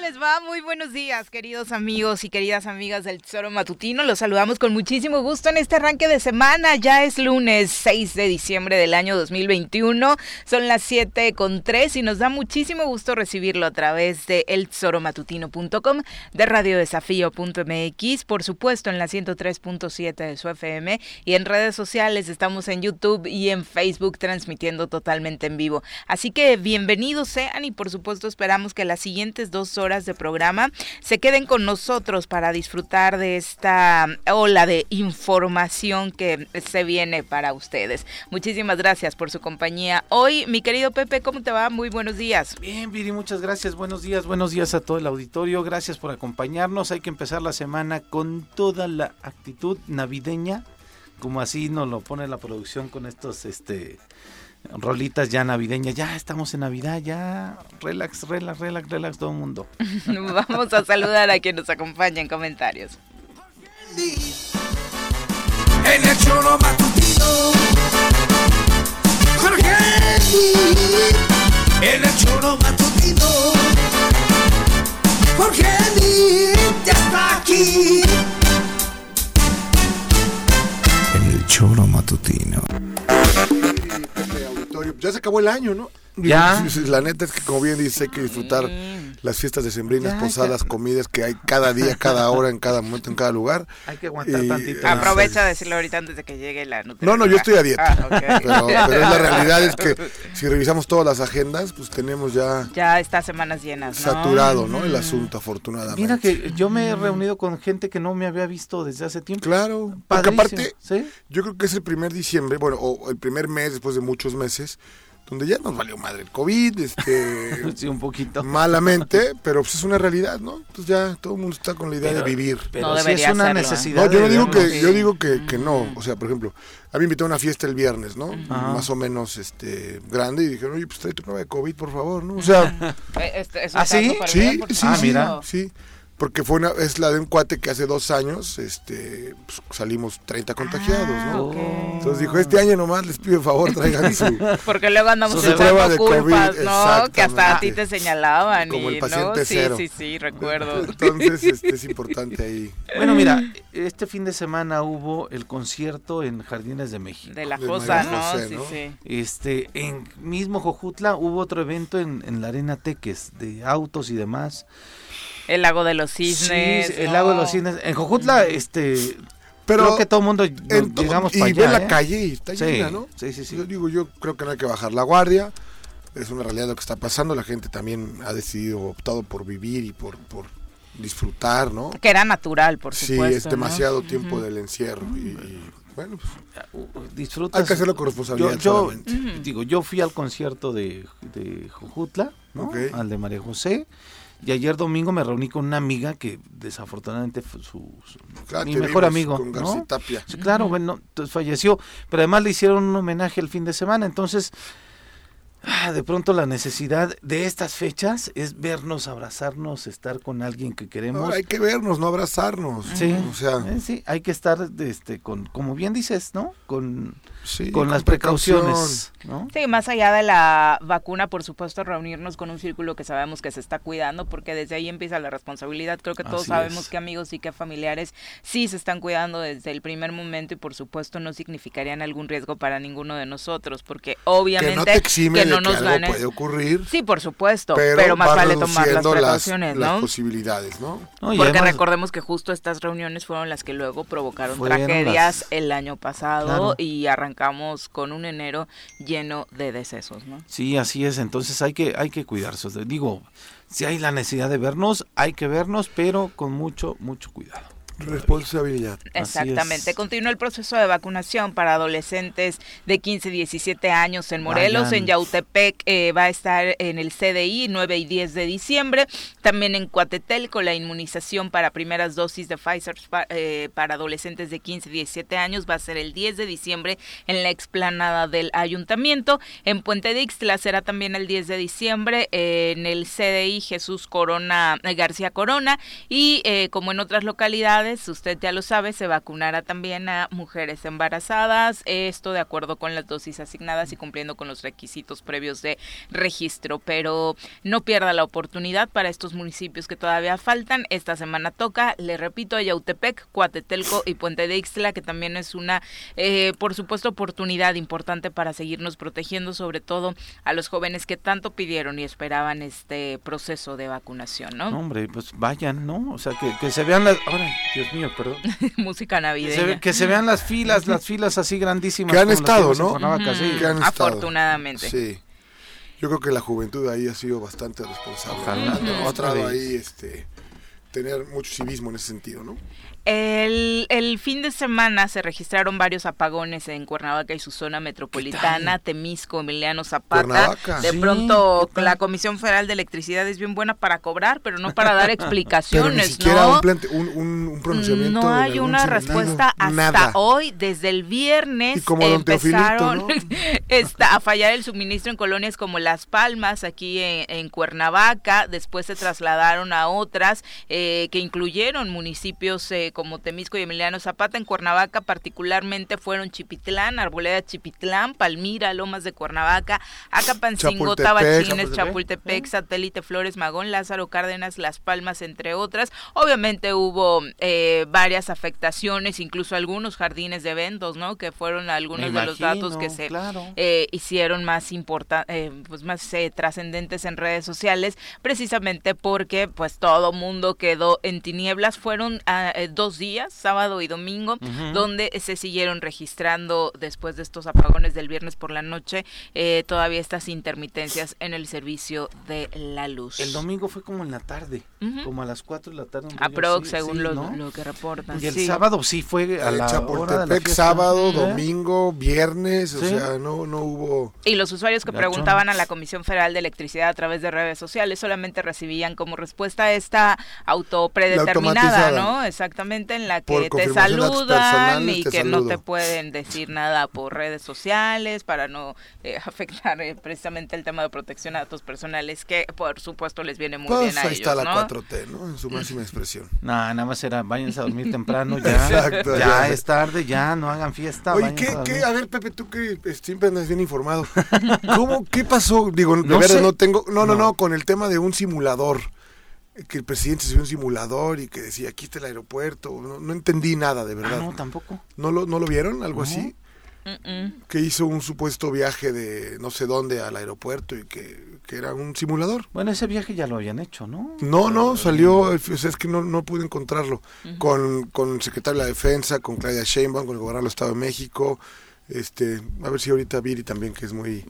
les va? Muy buenos días, queridos amigos y queridas amigas del Tesoro Matutino. Los saludamos con muchísimo gusto en este arranque de semana. Ya es lunes 6 de diciembre del año 2021. Son las 7 con 3 y nos da muchísimo gusto recibirlo a través de eltesoromatutino.com, de radiodesafío.mx, por supuesto en la 103.7 de su FM y en redes sociales. Estamos en YouTube y en Facebook transmitiendo totalmente en vivo. Así que bienvenidos sean y por supuesto esperamos que las siguientes dos horas de programa se queden con nosotros para disfrutar de esta ola de información que se viene para ustedes. Muchísimas gracias por su compañía. Hoy, mi querido Pepe, ¿cómo te va? Muy buenos días. Bien, Viri, muchas gracias. Buenos días, buenos días a todo el auditorio. Gracias por acompañarnos. Hay que empezar la semana con toda la actitud navideña, como así nos lo pone la producción con estos este rolitas ya navideñas, ya estamos en Navidad, ya relax, relax, relax, relax todo el mundo. Vamos a saludar a quien nos acompaña en comentarios. En el choro matutino, Jorge En el choro matutino, Jorge ya está aquí. En el choro matutino. Ya se acabó el año, ¿no? Ya. La neta es que, como bien dice, hay que disfrutar las fiestas de sembrinas, Ya, posadas, ya. comidas que hay cada día, cada hora, en cada momento, en cada lugar. Hay que aguantar Y- tantito. Ah, Aprovecha de decirlo ahorita antes de que llegue la No, nutrióloga. no, yo estoy a dieta. Ah, pero, pero es la realidad es que si revisamos todas las agendas, pues tenemos ya Ya estas semanas llenas, ¿no? saturado, ¿no? El asunto, afortunadamente. Mira que yo me he reunido con gente que no me había visto desde hace tiempo. Claro, porque aparte, ¿sí? yo creo que es el primer diciembre, bueno, o el primer mes después de muchos meses, donde ya nos valió madre el COVID, este, Sí, un poquito. malamente, pero pues es una realidad, ¿no? Entonces ya todo el mundo está con la idea Pero- de vivir. Pero No debería es una ¿eh? necesidad. No, yo no digo que, yo digo que, que no. O sea, por ejemplo, a mí me invitó a una fiesta el viernes, ¿no? Ajá. Más o menos este grande, y dijeron, oye, pues tráete prueba de COVID, por favor, ¿no? O sea, Eh, este- ¿Ah, sí? sí, sí, Ah, mira. sí. Porque fue una, es la de un cuate que hace dos años, este, pues, salimos 30 contagiados, Ah, ¿no? Entonces dijo, este año nomás les pido el favor, traigan su... Porque luego andamos Su prueba de culpas, COVID, ¿no? Que hasta a ti te señalaban. Como y, el ¿no? paciente Sí, cero. sí, sí, recuerdo. Entonces, este, es importante ahí. Bueno, mira, este fin de semana hubo el concierto en Jardines de México. De la María ¿no? Sí, sí. Este, en mismo Jojutla hubo otro evento en, en la Arena Teques de autos y demás. El lago de los cisnes. Sí, el ¿no? lago de los cisnes. En Jojutla, este, Pero creo que todo el mundo en llegamos y para ve allá. la ¿eh? calle y está Sí, llena, ¿no? sí, sí, sí. Yo digo, yo creo que no hay que bajar la guardia. Es una realidad lo que está pasando. La gente también ha decidido, optado por vivir y por, por disfrutar, ¿no? Que era natural, por Sí, supuesto. es ¿no? demasiado tiempo del encierro. Y, y, bueno, pues Uh, Disfrutas. hay que hacerlo con responsabilidad. yo, digo, yo fui al concierto de, de Jojutla, ¿no? Al de María José. Y ayer domingo me reuní con una amiga que desafortunadamente fue su, su- Claro, mi mejor amigo, Con ¿no? García Tapia. Sí, claro, bueno, entonces falleció, pero además le hicieron un homenaje el fin de semana, entonces ah, de pronto la necesidad de estas fechas es vernos, abrazarnos, estar con alguien que queremos. Ahora hay que vernos, no abrazarnos. Sí, O sea, eh, sí, hay que estar este, con, como bien dices, ¿no? Con, sí, con las precauciones, ¿no? Sí, más allá de la vacuna, por supuesto, reunirnos con un círculo que sabemos que se está cuidando, porque desde ahí empieza la responsabilidad. Creo que todos Así sabemos es. que amigos y que familiares sí se están cuidando desde el primer momento y, por supuesto, no significarían algún riesgo para ninguno de nosotros, porque Que obviamente no te exime que no que nos algo gane. puede ocurrir. Sí, por supuesto, pero, pero, más va vale tomar las precauciones, las ¿no? posibilidades, ¿no? Porque además- recordemos que justo estas reuniones fueron las que luego provocaron tragedias las- el año pasado Claro. y arrancamos con un enero lleno de decesos, ¿no? Sí, así es. Entonces hay que hay que cuidarse. Digo, si hay la necesidad de vernos, hay que vernos, pero con mucho mucho cuidado. Responsabilidad. Exactamente. Continúa el proceso de vacunación para adolescentes de 15 y 17 años en Morelos. Vayan. En Yautepec eh, va a estar en el CDI 9 y 10 de diciembre. También en Cuatetel con la inmunización para primeras dosis de Pfizer pa- eh, para adolescentes de 15 y 17 años va a ser el 10 de diciembre en la explanada del ayuntamiento. En Puente de Ixtla será también el 10 de diciembre eh, en el CDI Jesús Corona eh, García Corona y eh, como en otras localidades usted ya lo sabe, se vacunará también a mujeres embarazadas, esto de acuerdo con las dosis asignadas y cumpliendo con los requisitos previos de registro, pero no pierda la oportunidad para estos municipios que todavía faltan. Esta semana toca, le repito, Yautepec, Cuatetelco y Puente de Ixtla, que también es una, eh, por supuesto, oportunidad importante para seguirnos protegiendo, sobre todo a los jóvenes que tanto pidieron y esperaban este proceso de vacunación, ¿no? No, hombre, pues vayan, ¿no? O sea, que, se vean las... Ay, Dios mío, perdón. Música navideña. se, ve- que se vean las filas, las filas así grandísimas. Que han estado, ¿no? Cuernavaca, sí. Que han estado. Afortunadamente. Sí. Yo creo que la juventud ahí ha sido bastante responsable. Ojalá, Otra vez. ahí este, tener mucho civismo en ese sentido, ¿no? El, el fin de semana se registraron varios apagones en Cuernavaca y su zona metropolitana, Temisco, Emiliano Zapata. Cuernavaca. De Sí, pronto la Comisión Federal de Electricidad es bien buena para cobrar, pero no para dar Pero ni explicaciones, siquiera ¿no? un, pronunciamiento. No hay una respuesta hasta Nada. hoy. Desde el viernes Y como don Teofilito, esta- a fallar el suministro en colonias como Las Palmas, aquí en, en Cuernavaca. Después se trasladaron a otras eh, que incluyeron municipios eh, como Temisco y Emiliano Zapata. En Cuernavaca particularmente fueron Chipitlán, Arboleda Chipitlán, Palmira, Lomas de Cuernavaca, Acapancingo. Tabachines, Chapultepec. Chapultepec, Satélite Flores Magón, Lázaro Cárdenas, Las Palmas, entre otras. Obviamente hubo eh, varias afectaciones, incluso algunos jardines de eventos, ¿no? Que fueron algunos de los datos que se claro. Eh, hicieron más importa eh, pues más eh, trascendentes en redes sociales, precisamente porque pues todo mundo quedó en tinieblas. Fueron ah, eh, dos días, sábado y domingo, donde se siguieron registrando después de estos apagones del viernes por la noche eh, todavía estas intermitencias en el servicio de la luz. El domingo fue como en la tarde, como a las 4 de la tarde. Aprox, según sí, lo, ¿no? lo que reportan. Y el sí. sábado sí fue a la hora de la Chapultepec, fiesta. sábado, domingo, viernes, o sea, no, no hubo... Y los usuarios que preguntaban a la Comisión Federal de Electricidad a través de redes sociales solamente recibían como respuesta esta autopredeterminada. ¿no? Exactamente, en la que te saludan y te que no te pueden decir nada por redes sociales para no eh, afectar eh, precisamente el tema de protección a datos personales, que por supuesto les viene muy Pues bien a ahí ellos, está la ¿no? 4T, ¿no? En su máxima expresión. No, nada más era, váyanse a dormir temprano, ya, Exacto, ya, ya. es tarde, ya, no hagan fiesta. Oye, ¿qué, a qué? A ver, Pepe, tú que eh, siempre andas bien informado. ¿Cómo? ¿Qué pasó? Digo, de No verdad sé. no tengo... No, no, No. no, con el tema de un simulador. Que el presidente se vio un simulador y que decía, aquí está el aeropuerto. No, no entendí nada, de Ah, verdad. no, tampoco. ¿No lo, ¿No lo vieron? ¿Algo No. así? Que hizo un supuesto viaje de no sé dónde al aeropuerto y que, que era un simulador. Bueno, ese viaje ya lo habían hecho, ¿no? No, no, salió, o sea, es que no, no pude encontrarlo. con, con el secretario de la Defensa, con Claudia Sheinbaum, con el gobernador del Estado de México. Este, a ver si ahorita Viri también, que es muy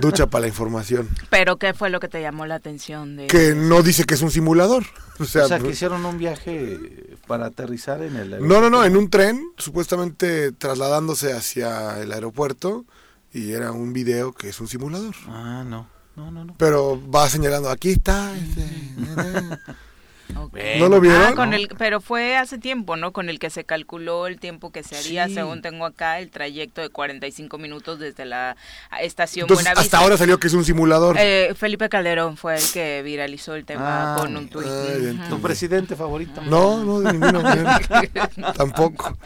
ducha para la información. Pero ¿qué fue lo que te llamó la atención? De... Que no dice que es un simulador. O sea, o sea, que hicieron un viaje para aterrizar en el no, no, no, en un tren, supuestamente trasladándose hacia el aeropuerto, y era un video que es un simulador. Ah, no, no, no, no. Pero va señalando, aquí está. este, ¿No lo vieron? Ah, con el, pero fue hace tiempo, ¿no? Con el que se calculó el tiempo que se haría, Sí. según tengo acá, el trayecto de 45 minutos desde la estación Entonces, Buenavista. hasta ahora salió que es un simulador. Eh, Felipe Calderón fue el que viralizó el tema Ah, con un tuit. ah. ¿Tu presidente favorito? No, no, de. Tampoco.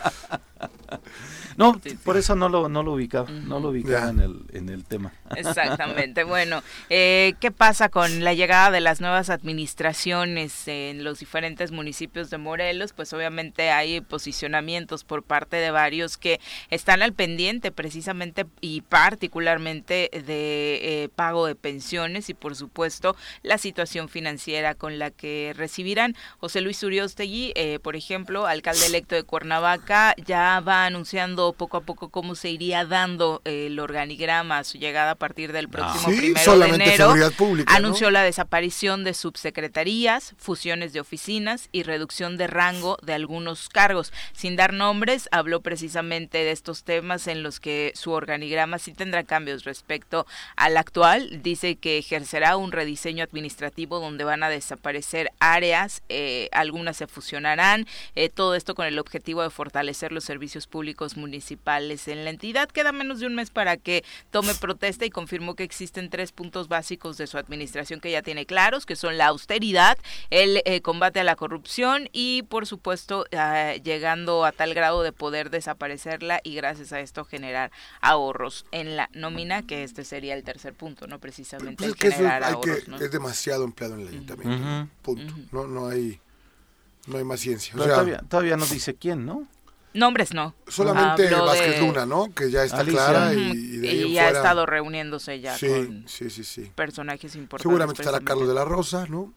No, Sí, sí. por eso no lo, no lo ubicaba, no lo ubicaba en el, en el tema. Exactamente. Bueno, eh, ¿qué pasa con la llegada de las nuevas administraciones en los diferentes municipios de Morelos? Pues obviamente hay posicionamientos por parte de varios que están al pendiente precisamente y particularmente de eh, pago de pensiones y por supuesto la situación financiera con la que recibirán. José Luis Uriostegui, eh, por ejemplo, alcalde electo de Cuernavaca, ya va anunciando poco a poco cómo se iría dando eh, el organigrama a su llegada partir del próximo Sí, primero de solamente enero. seguridad pública. ¿no? Anunció la desaparición de subsecretarías, fusiones de oficinas y reducción de rango de algunos cargos. Sin dar nombres, habló precisamente de estos temas en los que su organigrama sí tendrá cambios respecto al actual. Dice que ejercerá un rediseño administrativo donde van a desaparecer áreas, eh, algunas se fusionarán, eh, todo esto con el objetivo de fortalecer los servicios públicos municipales en la entidad. Queda menos de un mes para que tome protesta y y confirmó que existen tres puntos básicos de su administración que ya tiene claros, que son la austeridad, el eh, combate a la corrupción y, por supuesto, ah, llegando a tal grado de poder desaparecerla y gracias a esto generar ahorros en la nómina, que este sería el tercer punto, ¿no? Precisamente Pues el es que generar ahorros, que, ¿no? es demasiado empleado en el ayuntamiento. Ujú. Punto. No, no hay, no hay más ciencia. O Pero sea, todavía, todavía no dice quién, ¿no? Nombres no. solamente Habló Vázquez de- Luna, ¿no? Que ya está Alicia. clara y, Ujú, y de ahí y en ya ha fuera- estado reuniéndose ya Sí, con sí, sí, sí. personajes importantes. Seguramente estará Carlos de la Rosa, ¿no?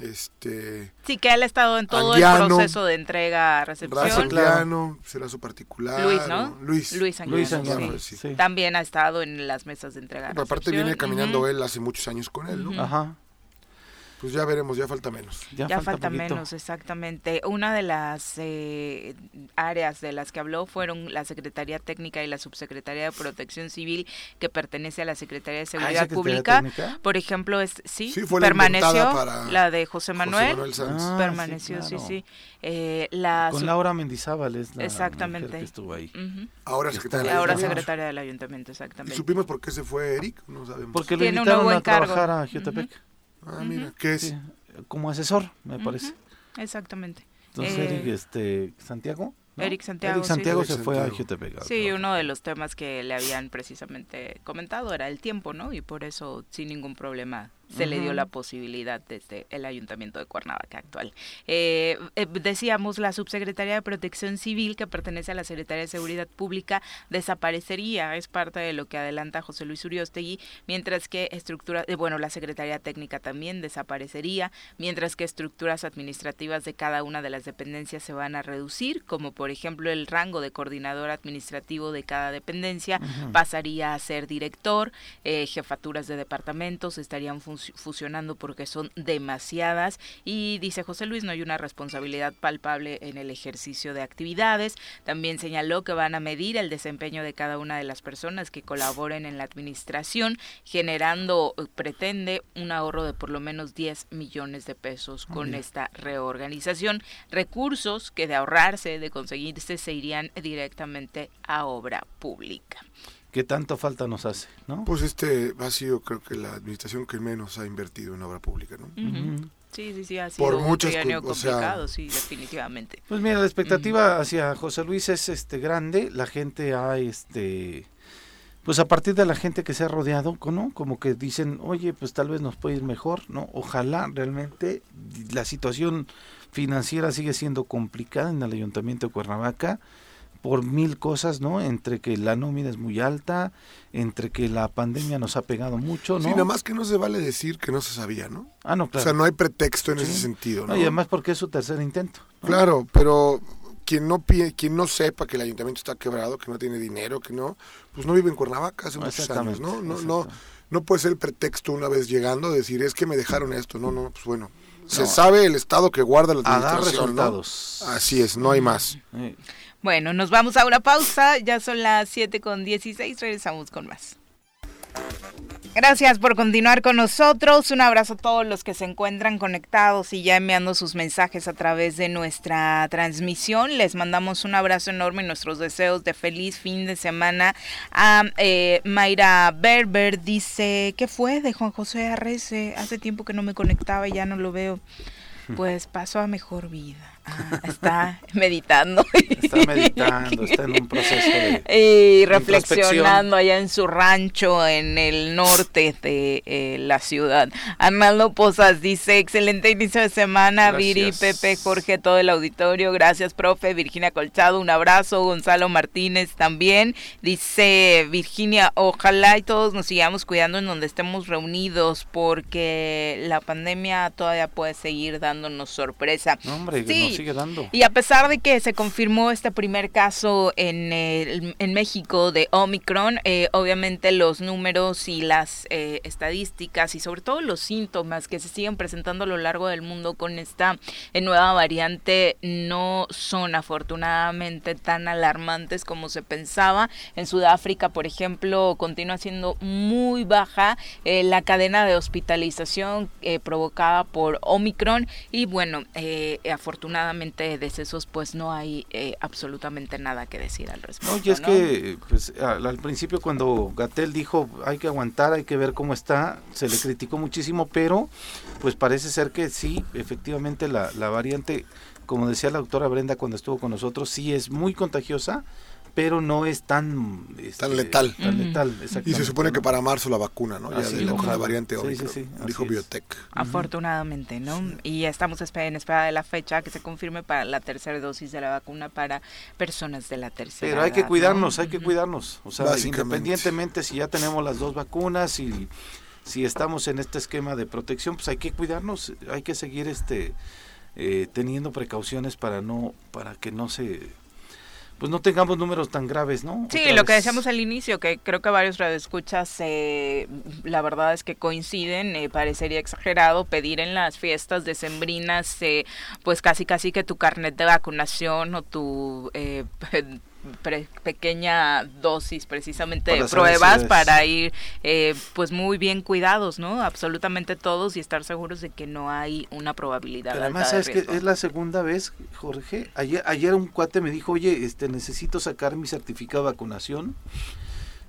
Este, Sí, que él ha estado en todo Anguiano. el proceso de entrega recepción. Anguiano, será su particular. Luis, ¿no? Luis. Luis Anguiano, Luis sí. Anguiano, sí. sí. También ha estado en las mesas de entrega. Aparte recepción. viene caminando él hace muchos años con él, ¿no? Ajá. Pues ya veremos, ya falta menos. Ya, Ya falta, menos, exactamente. Una de las eh, áreas de las que habló fueron la Secretaría Técnica y la Subsecretaría de Protección Civil, que pertenece a la Secretaría de Seguridad Secretaría Pública. Técnica? Por ejemplo, es, sí, Sí, fue la permaneció para la de José Manuel. José Manuel Sanz. Ah, permaneció, sí, claro. sí. Eh, la Con Laura Mendizábal es la Exactamente. mujer que estuvo ahí. Ujú. Ahora Está secretaria Ahora Ayuntamiento. secretaria del ayuntamiento, ¿Y exactamente. supimos por qué se fue Eric? No sabemos. Porque lo Tiene un invitaron nuevo a encargo. trabajar a Jutepec. Ah, mira, ¿qué es? Sí, como asesor, me parece. Exactamente. Entonces, Eh, Eric este, Santiago. ¿no? Eric Santiago, Eric sí. Santiago Eric se fue a Santiago. Jutepec. a Sí, trabajar. uno de los temas que le habían precisamente comentado era el tiempo, ¿no? Y por eso, sin ningún problema, se le dio la posibilidad desde el Ayuntamiento de Cuernavaca actual. Eh, eh, decíamos, la Subsecretaría de Protección Civil, que pertenece a la Secretaría de Seguridad Pública, desaparecería, es parte de lo que adelanta José Luis Uriostegui, mientras que estructura, eh, bueno, la Secretaría Técnica también desaparecería, mientras que estructuras administrativas de cada una de las dependencias se van a reducir, como por ejemplo el rango de coordinador administrativo de cada dependencia pasaría a ser director, eh, jefaturas de departamentos estarían fun- fusionando porque son demasiadas y dice José Luis no hay una responsabilidad palpable en el ejercicio de actividades. También señaló que van a medir el desempeño de cada una de las personas que colaboren en la administración, generando, eh, pretende, un ahorro de por lo menos 10 millones de pesos con esta reorganización. Recursos que de ahorrarse, de conseguirse, se irían directamente a obra pública. ¿Qué tanto falta nos hace? ¿no? Pues este ha sido, creo que la administración que menos ha invertido en obra pública, ¿no? Ujú. Sí, sí, sí, ha sido Por un muchas cu- o sea- complicado, sí, definitivamente. Pues mira, la expectativa hacia José Luis es este grande, la gente ha este pues a partir de la gente que se ha rodeado, ¿no? Como que dicen, "Oye, pues tal vez nos puede ir mejor", ¿no? Ojalá realmente la situación financiera sigue siendo complicada en el Ayuntamiento de Cuernavaca por mil cosas, ¿no? Entre que la nómina es muy alta, entre que la pandemia nos ha pegado mucho, ¿no? Sí, nada más que no se vale decir que no se sabía, ¿no? Ah, no, O claro. sea, no hay pretexto en ese Sí. sentido, ¿no? No, y además porque es su tercer intento. ¿no? Claro, pero quien no pie, quien no sepa que el ayuntamiento está quebrado, que no tiene dinero, que no, pues no vive en Cuernavaca hace muchos años, ¿no? No, no, no puede ser el pretexto una vez llegando de decir es que me dejaron esto, no, no, pues bueno, se No. sabe el estado que guarda la administración, ¿no? resultados. Así es, no hay más. Eh, Bueno, nos vamos a una pausa, ya son las 7 con 16, regresamos con más. Gracias por continuar con nosotros. Un abrazo a todos los que se encuentran conectados y ya enviando sus mensajes a través de nuestra transmisión. Les mandamos un abrazo enorme y nuestros deseos de feliz fin de semana. A eh, Mayra Berber dice, ¿qué fue de Juan José Arrece? Hace tiempo que no me conectaba y ya no lo veo. Pues pasó a mejor vida. Ah, está meditando. Está meditando, está en un proceso de... y reflexionando allá en su rancho en el norte de eh, la ciudad. Arnaldo Posas dice, excelente inicio de semana, Viri. Pepe, Jorge, todo el auditorio, gracias, profe, Virginia Colchado, un abrazo, Gonzalo Martínez también, dice Virginia, ojalá y todos nos sigamos cuidando en donde estemos reunidos, porque la pandemia todavía puede seguir dándonos sorpresa. No, hombre, que Y a pesar de que se confirmó este primer caso en, en México de Omicron, eh, obviamente los números y las eh, estadísticas y sobre todo los síntomas que se siguen presentando a lo largo del mundo con esta eh, nueva variante no son afortunadamente tan alarmantes como se pensaba. En Sudáfrica, por ejemplo, continúa siendo muy baja la cadena de hospitalización provocada por Omicron y bueno, afortunadamente de decesos pues no hay eh, absolutamente nada que decir al respecto. No, y es ¿no? que pues, al, al principio cuando Gatel dijo hay que aguantar, hay que ver cómo está, se le criticó muchísimo, pero pues parece ser que sí, efectivamente la, la variante, como decía la doctora Brenda cuando estuvo con nosotros, sí es muy contagiosa, pero no es tan... este, letal. Tan letal, Y exactamente, se supone que para marzo la vacuna, ¿no? Ya Así, de la, la variante Sí, sí, sí, dijo. Biotech. Afortunadamente, ¿no? Y estamos en espera de la fecha que se confirme para la tercera dosis de la vacuna para personas de la tercera Pero hay que cuidarnos, hay que cuidarnos. O sea, independientemente si ya tenemos las dos vacunas y si estamos en este esquema de protección, pues hay que cuidarnos, hay que seguir este eh, teniendo precauciones para no, para que no se, pues no tengamos números tan graves, ¿no? Sí, Otra lo que decíamos al inicio, que creo que varios radioescuchas, eh, la verdad es que coinciden, eh, parecería exagerado pedir en las fiestas decembrinas, eh, pues casi casi que tu carnet de vacunación o tu eh, pre- pequeña dosis precisamente de pruebas para ir eh, pues muy bien cuidados, ¿no? Absolutamente todos y estar seguros de que no hay una probabilidad Pero alta además, de ¿sabes que. Es la segunda vez, Jorge. Ayer, ayer un cuate me dijo, oye, este, necesito sacar mi certificado de vacunación.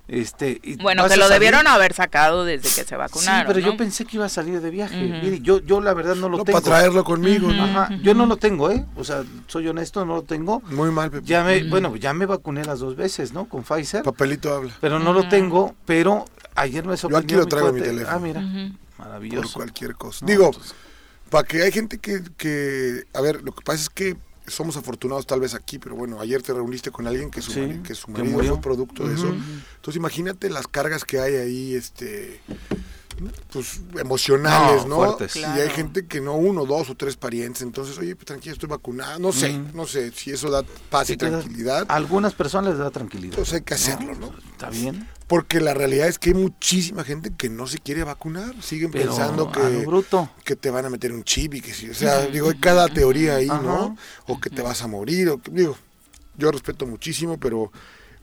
Este, y Bueno, que lo salir- debieron haber sacado desde que se vacunaron. Sí, pero yo pensé que iba a salir de viaje. Mire, yo, yo la verdad no lo No, tengo. para traerlo conmigo. Ajá, yo no lo tengo, ¿eh? O sea, soy honesto, no lo tengo. Muy mal, Pepe. Ya me, bueno, ya me vacuné las dos veces, ¿no? Con Pfizer, Papelito habla. pero no lo tengo, pero ayer me sorprendió. aquí lo traigo en mi cuate. teléfono. Ah, mira, Ujú. Por maravilloso. cualquier cosa. No, Digo, para que hay gente que, que, a ver, lo que pasa es que somos afortunados tal vez aquí, pero bueno, ayer te reuniste con alguien que su, Sí, mari- que su que marido fue producto de eso. Entonces imagínate las cargas que hay ahí, este, pues emocionales, No, ¿no? fuertes. Y Claro. hay gente que no uno, dos o tres parientes, entonces, oye, pues tranquilo, estoy vacunado, no sé, no sé si eso da paz sí y da- tranquilidad, a algunas personas les da tranquilidad. pues hay que hacerlo, ¿no? Está bien, Porque la realidad es que hay muchísima gente que no se quiere vacunar, siguen pero pensando que bruto. que te van a meter un chip y que sí, o sea, digo, hay cada teoría ahí, Ajá. ¿no? O que te vas a morir, o que- digo, yo respeto muchísimo, pero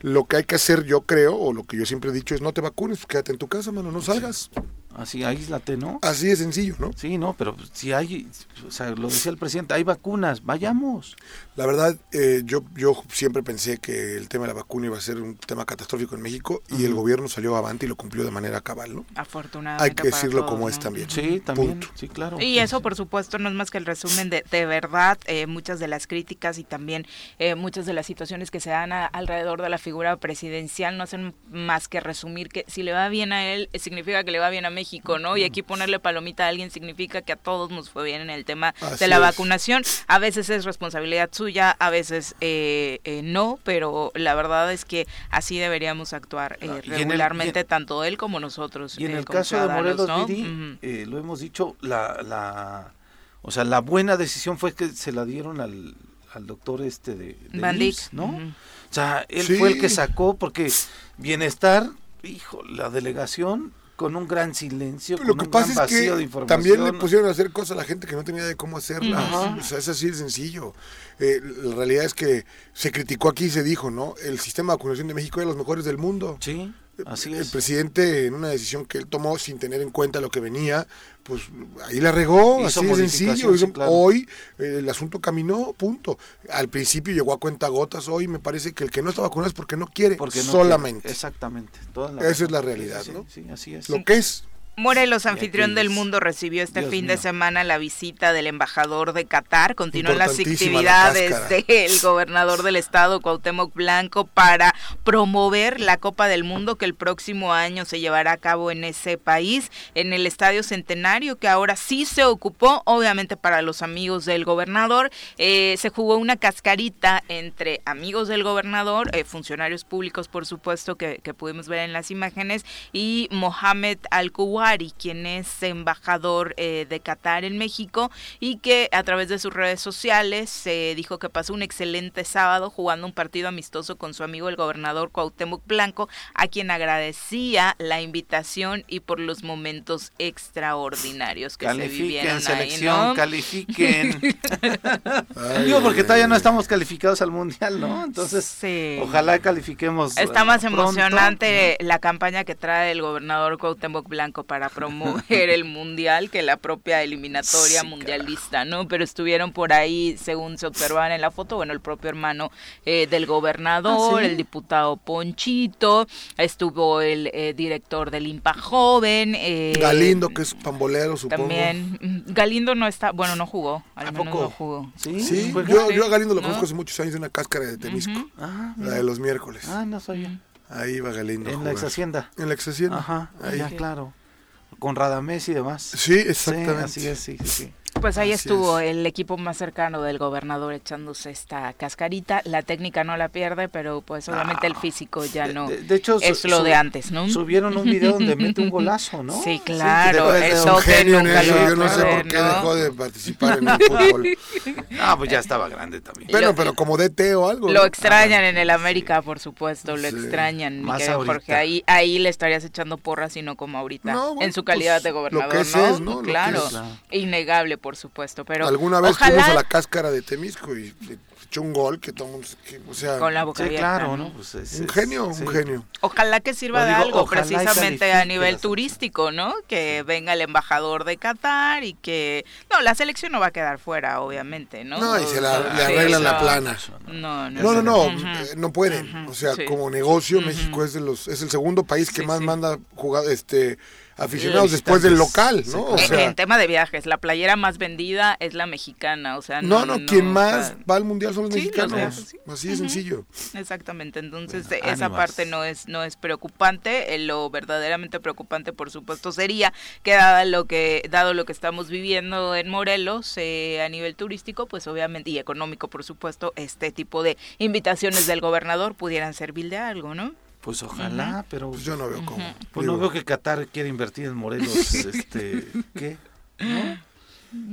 lo que hay que hacer, yo creo, o lo que yo siempre he dicho es no te vacunes, pues quédate en tu casa, mano, no salgas. Así, aíslate, ¿no? Así de sencillo, ¿no? Sí, no, pero si hay, o sea, lo decía el presidente, hay vacunas, vayamos. La verdad, eh, yo, yo siempre pensé que el tema de la vacuna iba a ser un tema catastrófico en México y el gobierno salió avante y lo cumplió de manera cabal, ¿no? Afortunadamente. Hay que decirlo todos, como ¿no? es también. Sí, también, Punto. sí, claro. Y eso, por supuesto, no es más que el resumen de, de verdad, eh, muchas de las críticas y también eh, muchas de las situaciones que se dan a- alrededor de la figura presidencial no hacen más que resumir que si le va bien a él, eh, significa que le va bien a México, ¿no? Y aquí ponerle palomita a alguien significa que a todos nos fue bien en el tema Así de la es. vacunación. A veces es responsabilidad suya, a veces eh, eh, no, pero la verdad es que así deberíamos actuar eh, el- regularmente, en- tanto él como nosotros. Y en eh, el caso de Morelos, ¿no? Eh, lo hemos dicho, la, la, o sea, la buena decisión fue que se la dieron al, al doctor este de, de ¿no? O sea, él Sí. fue el que sacó, porque bienestar, hijo, la delegación con un gran silencio, Lo con que un pasa gran es vacío de que información. también le pusieron a hacer cosas a la gente que no tenía de cómo hacerlas. Ajá. O sea, es así de sencillo. Eh, la realidad es que se criticó aquí y se dijo, ¿no? El sistema de vacunación de México es de los mejores del mundo. Sí, así el es. presidente, en una decisión que él tomó sin tener en cuenta lo que venía, pues ahí la regó, Hizo así de sencillo. sí, claro. Hoy eh, el asunto caminó, punto. Al principio llegó a cuenta gotas, hoy me parece que el que no está vacunado es porque no quiere, Porque no solamente. quiere. Exactamente. toda Esa es la realidad, Sí, ¿no? Sí, así es. Lo que es. Morelos, anfitrión del mundo, recibió este Dios fin de semana la visita del embajador de Qatar. Continúan las la actividades del gobernador del estado, Cuauhtémoc Blanco, para promover la Copa del Mundo que el próximo año se llevará a cabo en ese país, en el Estadio Centenario, que ahora sí se ocupó, obviamente para los amigos del gobernador. Eh, se jugó una cascarita entre amigos del gobernador, eh, funcionarios públicos, por supuesto, que, que pudimos ver en las imágenes, y Mohamed Al-Kuwari, quien es embajador eh, de Qatar en México y que a través de sus redes sociales se dijo que pasó un excelente sábado jugando un partido amistoso con su amigo el gobernador Cuauhtémoc Blanco, a quien agradecía la invitación y por los momentos extraordinarios que se Califiquen, vivieron ahí, selección, ¿no? califiquen. Ay, Digo, porque ay, todavía ay. no estamos calificados al mundial, ¿no? Entonces, Sí. ojalá califiquemos. Está eh, más pronto. emocionante la campaña que trae el gobernador Cuauhtémoc Blanco para promover el mundial que la propia eliminatoria Sí, mundialista, ¿no? Pero estuvieron por ahí, según se observaban en la foto, bueno, el propio hermano eh, del gobernador, ¿Ah, sí? el diputado Ponchito, estuvo el eh, director del IMPA Joven. eh, Galindo, que es pambolero, supongo. También. mm, Galindo no está, bueno, no jugó, al ¿A menos poco? no jugó. Sí, Sí, ¿Fue yo, Sí, yo a Galindo lo ¿no? conozco hace muchos años de una cáscara de Temisco, Ah, la de los miércoles. Ah, no sabía. Ahí va Galindo. En la ex hacienda. En la ex hacienda. Ajá, Ahí. ya, claro. Con Radamés y demás. Sí, exactamente. Sí, así es, sí, sí, sí. Pues ahí Así estuvo es. el equipo más cercano del gobernador echándose esta cascarita. La técnica no la pierde, pero pues obviamente el físico ya no de- de hecho, es lo de antes, ¿no? Subieron un video donde mete un golazo, ¿no? Sí, claro, que te- el Es de- un Toque genio en nunca eso. lo Yo no sé por qué ¿no? dejó de participar en el fútbol. Ah, pues ya estaba grande también. Lo- pero como DT o algo. Lo extrañan en el América, por supuesto, lo Sí. extrañan, Más. Jorge. Ahí, ahí le estarías echando porras y no como ahorita, No, bueno, en su calidad pues, de lo gobernador, que es ¿no? es, ¿no? Lo que Claro, es. Claro. innegable, por supuesto, pero Alguna vez ojalá fuimos a la cáscara de Temisco y echó un gol que todo el mundo se- que, o sea, con la boca Sí, abierta, claro, ¿no? ¿no? Pues es- un genio, sí. un genio. Ojalá que sirva de algo precisamente a nivel turístico, ¿no? Que venga el embajador de Qatar y que... No, la selección no va a quedar fuera, obviamente, ¿no? No, y se la, le Sí, arreglan la no. plana. No, no, No, no, no, Ujú. eh, no pueden. Ujú, O sea, sí. como negocio. México es de los es el segundo país que Sí, más sí. manda jugar, este aficionados Sí, después del local. ¿no? O En- sea, en tema de viajes, la playera más vendida es la mexicana, o sea, no, no, quien o más sea, va al mundial son los Sí, los mexicanos. viajes, sí. Así de sencillo. Exactamente, entonces Bueno, esa ánimas. parte no es no es preocupante, eh, lo verdaderamente preocupante por supuesto sería que dado lo que dado lo que estamos viviendo en Morelos eh, a nivel turístico, pues obviamente y económico por supuesto, este tipo de invitaciones del gobernador pudieran servir de algo, ¿no? Pues ojalá, pero Pues yo no veo cómo. pues no Digo, veo que Qatar quiera invertir en Morelos, este, ¿qué? ¿No?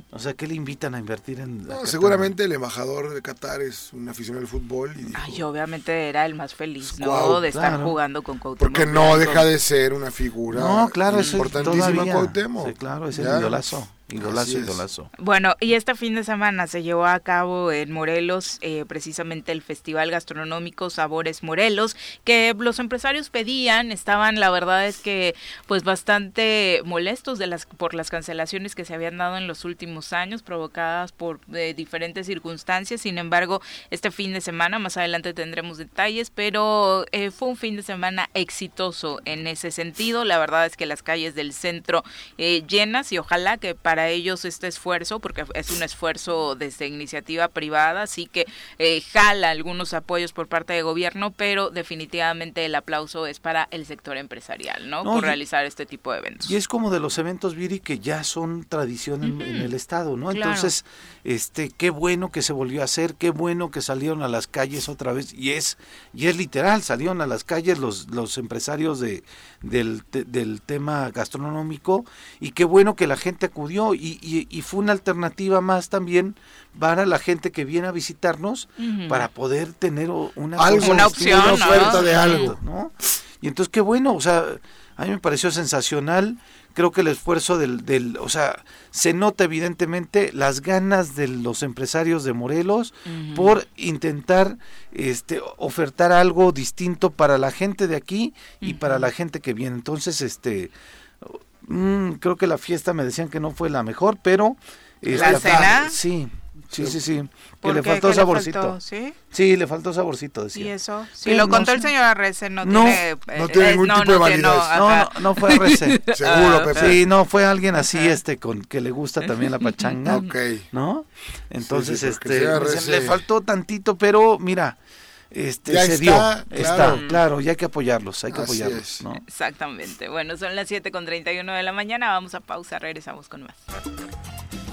O sea, ¿qué le invitan a invertir en no, Qatar? seguramente el embajador de Qatar es un aficionado del fútbol y dijo, Ay, obviamente era el más feliz, ¿no? Guau, de estar claro. jugando con Cuauhtémoc porque no Blanco. deja de ser una figura No, claro, es importantísima todavía. Cuauhtémoc. Sí, claro, es el idolazo, idolazo, idolazo. Bueno, y este fin de semana se llevó a cabo en Morelos eh, precisamente el Festival Gastronómico Sabores Morelos, que los empresarios pedían, estaban la verdad es que pues bastante molestos de las por las cancelaciones que se habían dado en los últimos años provocadas por eh, diferentes circunstancias. Sin embargo, este fin de semana, más adelante tendremos detalles, pero eh, fue un fin de semana exitoso en ese sentido. La verdad es que las calles del centro eh, llenas y ojalá que para ellos este esfuerzo, porque es un esfuerzo desde iniciativa privada, así que eh, jala algunos apoyos por parte de gobierno, pero definitivamente el aplauso es para el sector empresarial, ¿no? No, por y- realizar este tipo de eventos. Y es como de los eventos, Viri, que ya son tradición en, en el Estado, ¿no? Claro. Entonces, este, qué bueno que se volvió a hacer, qué bueno que salieron a las calles otra vez, y es, y es literal, salieron a las calles los, los empresarios de, del, te- del tema gastronómico, y qué bueno que la gente acudió, y, y, y fue una alternativa más también para la gente que viene a visitarnos, para poder tener una, Algo, Una opción, una ¿no? oferta de algo. ¿no? Y entonces qué bueno, o sea, a mí me pareció sensacional, creo que el esfuerzo del, del o sea, se nota evidentemente las ganas de los empresarios de Morelos por intentar este ofertar algo distinto para la gente de aquí y para la gente que viene. Entonces, este mm, creo que la fiesta me decían que no fue la mejor, pero ¿La este, cena? Sí. Sí, sí, sí. Que ¿Por le qué? faltó ¿Qué le saborcito. faltó? ¿Sí? Sí, le faltó saborcito, decía. ¿Y eso? Si Sí, lo no contó el sé. señor Arrece, no, No, tiene... no tiene eh, ningún no, tipo de validez. No, no, no fue RC. Seguro, Pepe. Sí, no, fue alguien así, este, con que le gusta también la pachanga. Ok. ¿No? Entonces, Sí, este, RC. le faltó tantito, pero mira, este, Ya se está, dio. claro. Está, claro, y hay que apoyarlos, hay que Así apoyarlos. ¿no? Exactamente. Bueno, son las 7 con 31 de la mañana. Vamos a pausa, regresamos con más.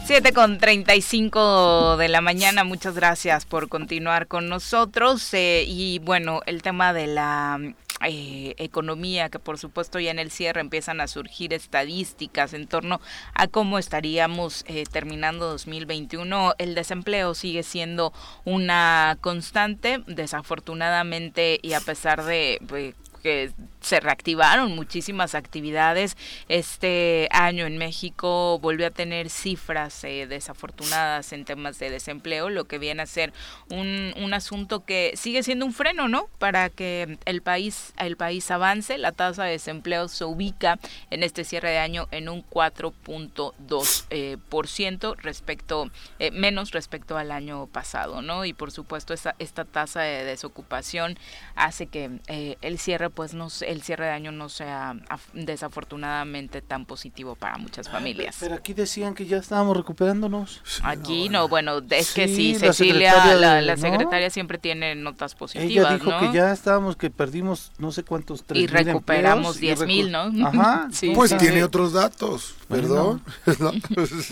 7 con 35 de la mañana. Muchas gracias por continuar con nosotros. eh, y bueno, el tema de la eh, economía, que por supuesto ya en el cierre empiezan a surgir estadísticas en torno a cómo estaríamos eh, terminando 2021. El desempleo sigue siendo una constante, desafortunadamente, y a pesar de... eh, que se reactivaron muchísimas actividades. Este año en México volvió a tener cifras eh, desafortunadas en temas de desempleo, lo que viene a ser un, un asunto que sigue siendo un freno, ¿no? Para que el país, el país avance. La tasa de desempleo se ubica en este cierre de año en un 4.2 eh, por ciento respecto, eh, menos respecto al año pasado, ¿no? Y por supuesto esta, esta tasa de desocupación hace que eh, el cierre, pues no el cierre de año no sea af- desafortunadamente tan positivo para muchas familias. Pero aquí decían que ya estábamos recuperándonos. Aquí no, bueno, es que sí, la Cecilia, secretaria la, de- la ¿no? secretaria siempre tiene notas positivas, Ella dijo ¿no? que ya estábamos, que perdimos no sé cuántos, tres Y mil recuperamos 10,000, recu- ¿no? Ajá. Sí. Pues tiene otros datos, perdón. No,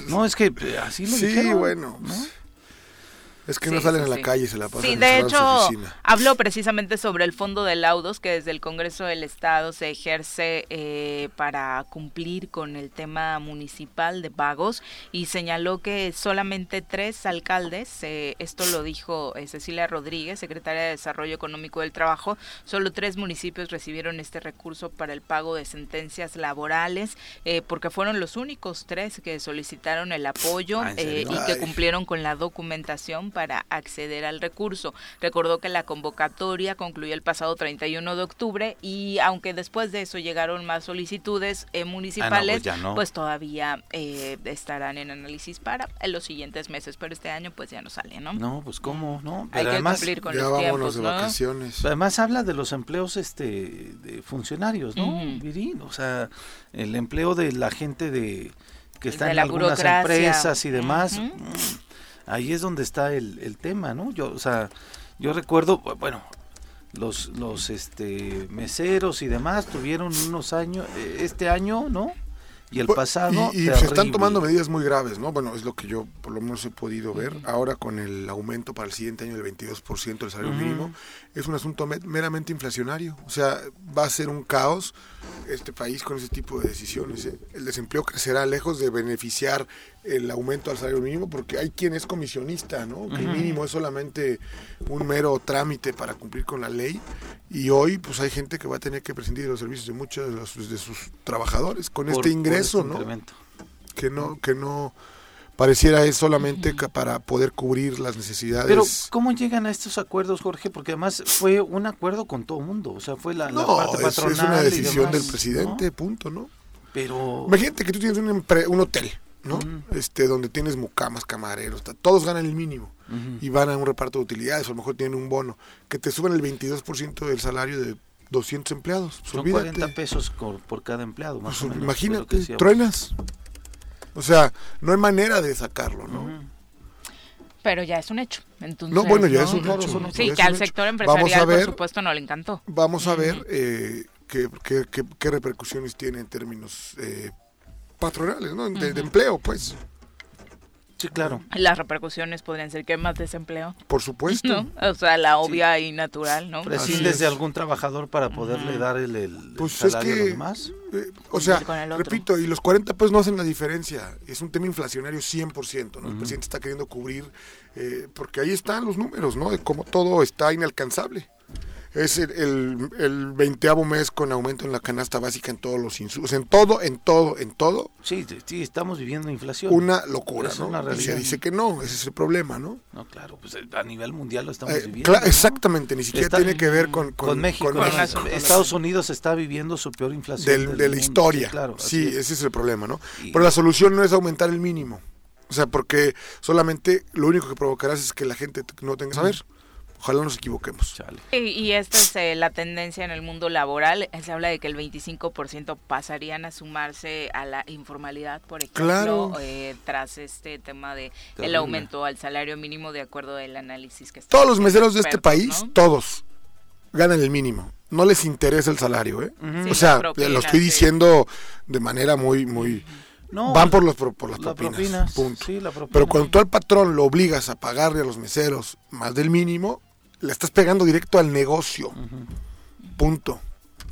No, es que eh, así lo sí, dijeron, bueno. ¿no? Es que Sí, no salen sí, a la calle, se la pasan Sí, de hecho, habló precisamente sobre el fondo de laudos que desde el Congreso del Estado se ejerce eh, para cumplir con el tema municipal de pagos y señaló que solamente tres alcaldes, eh, esto lo dijo eh, Cecilia Rodríguez, secretaria de Desarrollo Económico del Trabajo, solo tres municipios recibieron este recurso para el pago de sentencias laborales eh, porque fueron los únicos tres que solicitaron el apoyo Ah, y que cumplieron con la documentación para acceder al recurso. Recordó que la convocatoria concluyó el pasado 31 de octubre y aunque después de eso llegaron más solicitudes eh, municipales, ya no. pues todavía eh, estarán en análisis para en los siguientes meses, pero este año pues ya no sale, ¿no? No, pues cómo, ¿no? Hay Pero que además, cumplir con Ya los vámonos tiempos, de ¿no? vacaciones. además habla de los empleos este de funcionarios, ¿no? O sea, el empleo de la gente de que está De en algunas burocracia. empresas y demás. Ahí es donde está el, el tema, ¿no? Yo, o sea, yo recuerdo, bueno, los los este meseros y demás tuvieron unos años eh, este año, ¿no? Y el Pues, pasado Y, y se están tomando medidas muy graves, ¿no? Bueno, es lo que yo por lo menos he podido ver. Ahora con el aumento para el siguiente año del 22% del salario mínimo, es un asunto me- meramente inflacionario. O sea, va a ser un caos este país con ese tipo de decisiones. ¿eh? El desempleo crecerá lejos de beneficiar el aumento al salario mínimo porque hay quien es comisionista, ¿no? Que el mínimo es solamente un mero trámite para cumplir con la ley y hoy pues hay gente que va a tener que prescindir de los servicios de muchos de, los- de sus trabajadores con por- este por ingreso, este ¿no? que no que no pareciera es solamente para poder cubrir las necesidades Pero ¿cómo llegan a estos acuerdos, Jorge? Porque además fue un acuerdo con todo mundo, o sea, fue la, parte es, es patronal una decisión demás, del presidente ¿no? punto no Pero imagínate que tú tienes un, hotel no este donde tienes mucamas camareros todos ganan el mínimo y van a un reparto de utilidades o a lo mejor tienen un bono que te suben el 22% del salario de 200 empleados Pues son olvídate. 40 pesos por, por cada empleado, más Pues o menos. imagínate truenas o sea no hay manera de sacarlo no. Pero ya es un hecho. Entonces, No, bueno, ya ¿no? es un hecho. son- Sí, que al sector empresarial, ver, por supuesto, no le encantó. Vamos a ver eh, qué, qué- qué- qué repercusiones tiene en términos eh, patronales, ¿no? De, de empleo, pues, Sí, claro. Las repercusiones podrían ser que más desempleo, por supuesto. ¿no? O sea, la obvia y natural, ¿no? Prescindes es. de algún trabajador para poderle dar el, el- Pues es salario a los que, demás. eh, o sea, repito, y los 40 pues no hacen la diferencia. Es un tema inflacionario 100%, ¿no? El presidente está queriendo cubrir, eh, porque ahí están los números, ¿no? De cómo todo está inalcanzable. Es el, el, el veinteavo mes con aumento en la canasta básica en todos los insumos, en todo, en todo, en todo, Sí, sí, estamos viviendo inflación. una locura, ¿no? una Y se dice que no, ese es el problema, ¿no? No, claro, pues eh, a nivel mundial lo estamos Eh, viviendo. exactamente, ni siquiera Está- tiene que ver con, con, México. Estados Unidos está viviendo su peor inflación del- del de la mundo. historia. Sí, claro. Sí, es. ese es el problema, ¿no? Y- Pero la solución no es aumentar el mínimo. O sea, porque solamente lo único que provocarás es que la gente no tenga saber. Ojalá nos equivoquemos. Chale. Y, y esta es eh, la tendencia en el mundo laboral. Se habla de que el 25% pasarían a sumarse a la informalidad, por ejemplo, Claro. eh, tras este tema de el aumento al salario mínimo de acuerdo al análisis que está Todos los meseros de este país, ¿no? todos, ganan el mínimo. No les interesa el salario, ¿eh? Sí, o sea, lo estoy sí. diciendo de manera muy, muy... No, van por, los, pro- por las la propinas. propina, punto. sí, la propina. Pero cuando tú al patrón lo obligas a pagarle a los meseros más del mínimo, le estás pegando directo al negocio. Punto.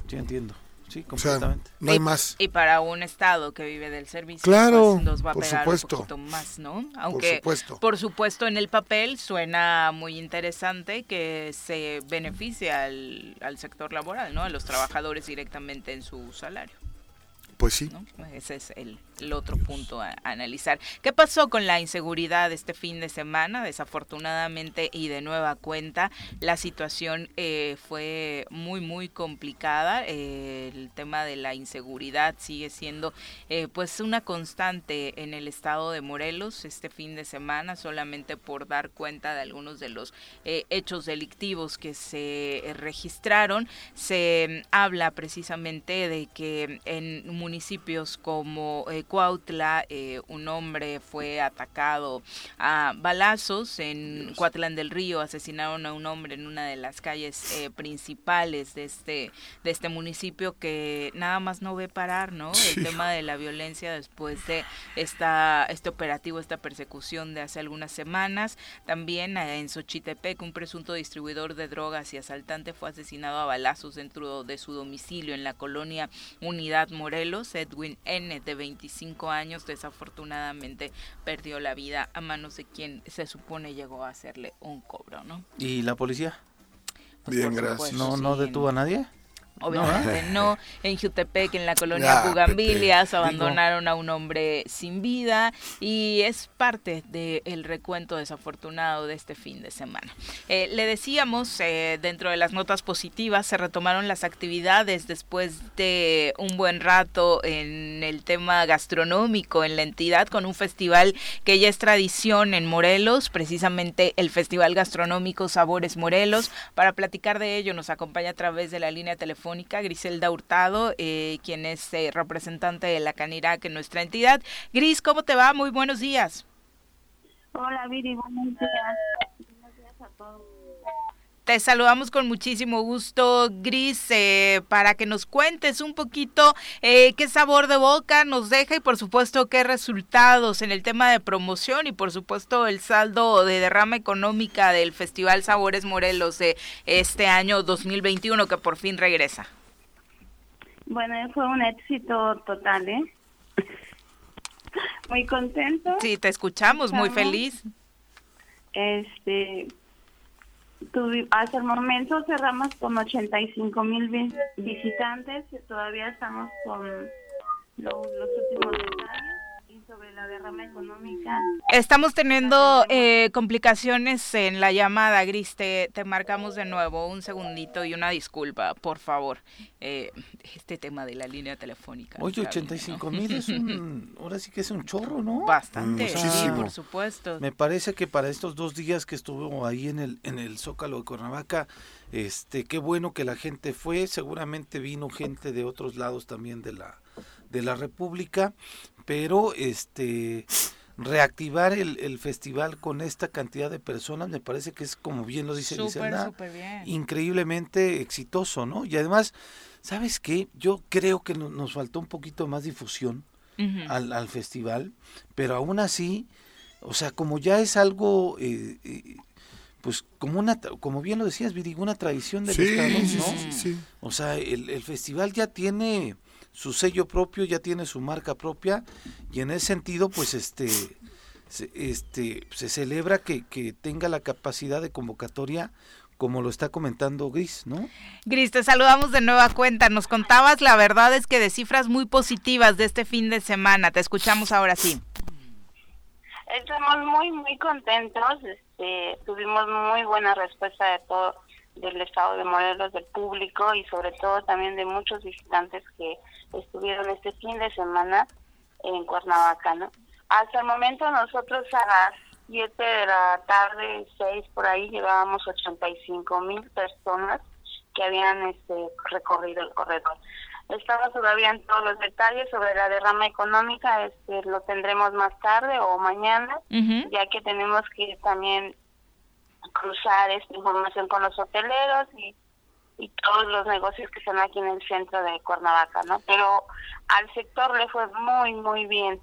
Sí, entiendo. sí, O sea, completamente. no hay Y- más. Y para un estado que vive del servicio, Claro, pues, nos va a por pegar supuesto. un poquito más, ¿no? Aunque, supuesto. por supuesto, en el papel suena muy interesante que se beneficie al, al sector laboral, ¿no? A los trabajadores directamente en su salario. Pues sí. ¿no? Ese es el, el otro punto a, analizar. ¿Qué pasó con la inseguridad este fin de semana? Desafortunadamente y de nueva cuenta, la situación eh, fue muy, muy complicada. Eh, el tema de la inseguridad sigue siendo eh, pues una constante en el estado de Morelos este fin de semana, solamente por dar cuenta de algunos de los eh, hechos delictivos que se registraron. Se mm, habla precisamente de que en municipios como eh, Cuautla, eh, un hombre fue atacado a balazos. En Cuatlán del Río asesinaron a un hombre en una de las calles eh, principales de este, de este municipio que nada más no ve parar, ¿no? El tema de la violencia después de esta, este operativo, esta persecución de hace algunas semanas. También en Xochitepec, un presunto distribuidor de drogas y asaltante fue asesinado a balazos dentro de su domicilio en la colonia Unidad Morelos. Edwin N., de 25 años, desafortunadamente perdió la vida a manos de quien se supone llegó a hacerle un cobro, ¿no? ¿Y la policía? Pues, Bien, gracias. supuesto, ¿No, sí, no en- detuvo a nadie? Obviamente no, en Jutepec, en la colonia Bugambilias, abandonaron a un hombre sin vida y es parte del recuento desafortunado de este fin de semana. Eh, le decíamos, eh, dentro de las notas positivas, se retomaron las actividades después de un buen rato en el tema gastronómico en la entidad con un festival que ya es tradición en Morelos, precisamente el Festival Gastronómico Sabores Morelos. Para platicar de ello nos acompaña a través de la línea telefónica Griselda Hurtado, eh, quien es eh, representante de la Canirac en nuestra entidad. Gris, ¿cómo te va? Muy buenos días. Hola Viri, buenos días. Te saludamos con muchísimo gusto, Gris, eh, para que nos cuentes un poquito eh, qué sabor de boca nos deja y por supuesto qué resultados en el tema de promoción y por supuesto el saldo de derrama económica del Festival Sabores Morelos de este año 2021 que por fin regresa. Bueno, fue un éxito total, ¿eh? Muy contento. Sí, te escuchamos, muy feliz. Este, hasta el momento cerramos con 85 mil vi- visitantes y todavía estamos con lo- los últimos detalles la derrama económica. Estamos teniendo eh, complicaciones en la llamada, Gris. Te, te marcamos de nuevo un segundito y una disculpa, por favor. Eh, este tema de la línea telefónica. Oye, está bien, 85 ¿no? mil es un... Ahora sí que es un chorro, ¿no? Bastante, sí, Muchísimo. por supuesto. Me parece que para estos dos días que estuvo ahí en el, en el Zócalo de Cuernavaca, este, qué bueno que la gente fue, seguramente vino gente de otros lados también de la, de la República, pero este reactivar el, el festival con esta cantidad de personas me parece que es como bien lo dice bien. increíblemente exitoso, ¿no? Y además, ¿sabes qué? Yo creo que no- nos faltó un poquito más difusión al, al festival, pero aún así, o sea, como ya es algo, eh, eh, pues como una, como bien lo decías, Viri, una tradición del Sí, Estado, ¿no? sí, sí. O sea, el, el festival ya tiene su sello propio, ya tiene su marca propia, y en ese sentido, pues este, se, este, se celebra que, que tenga la capacidad de convocatoria como lo está comentando Gris, ¿no? Gris, te saludamos de nueva cuenta. Nos contabas, la verdad es que de cifras muy positivas de este fin de semana. Te escuchamos ahora sí. Estamos muy, muy contentos. Este, tuvimos muy buena respuesta de todo del estado de Morelos, del público y sobre todo también de muchos visitantes que estuvieron este fin de semana en Cuernavaca, ¿no? Hasta el momento nosotros a las 7 de la tarde, 6 por ahí, llevábamos 85 mil personas que habían este, recorrido el corredor. Estamos todavía en todos los detalles sobre la derrama económica, este, lo tendremos más tarde o mañana, ya que tenemos que también cruzar esta información con los hoteleros y, y todos los negocios que están aquí en el centro de Cuernavaca, ¿no? Pero al sector le fue muy, muy bien.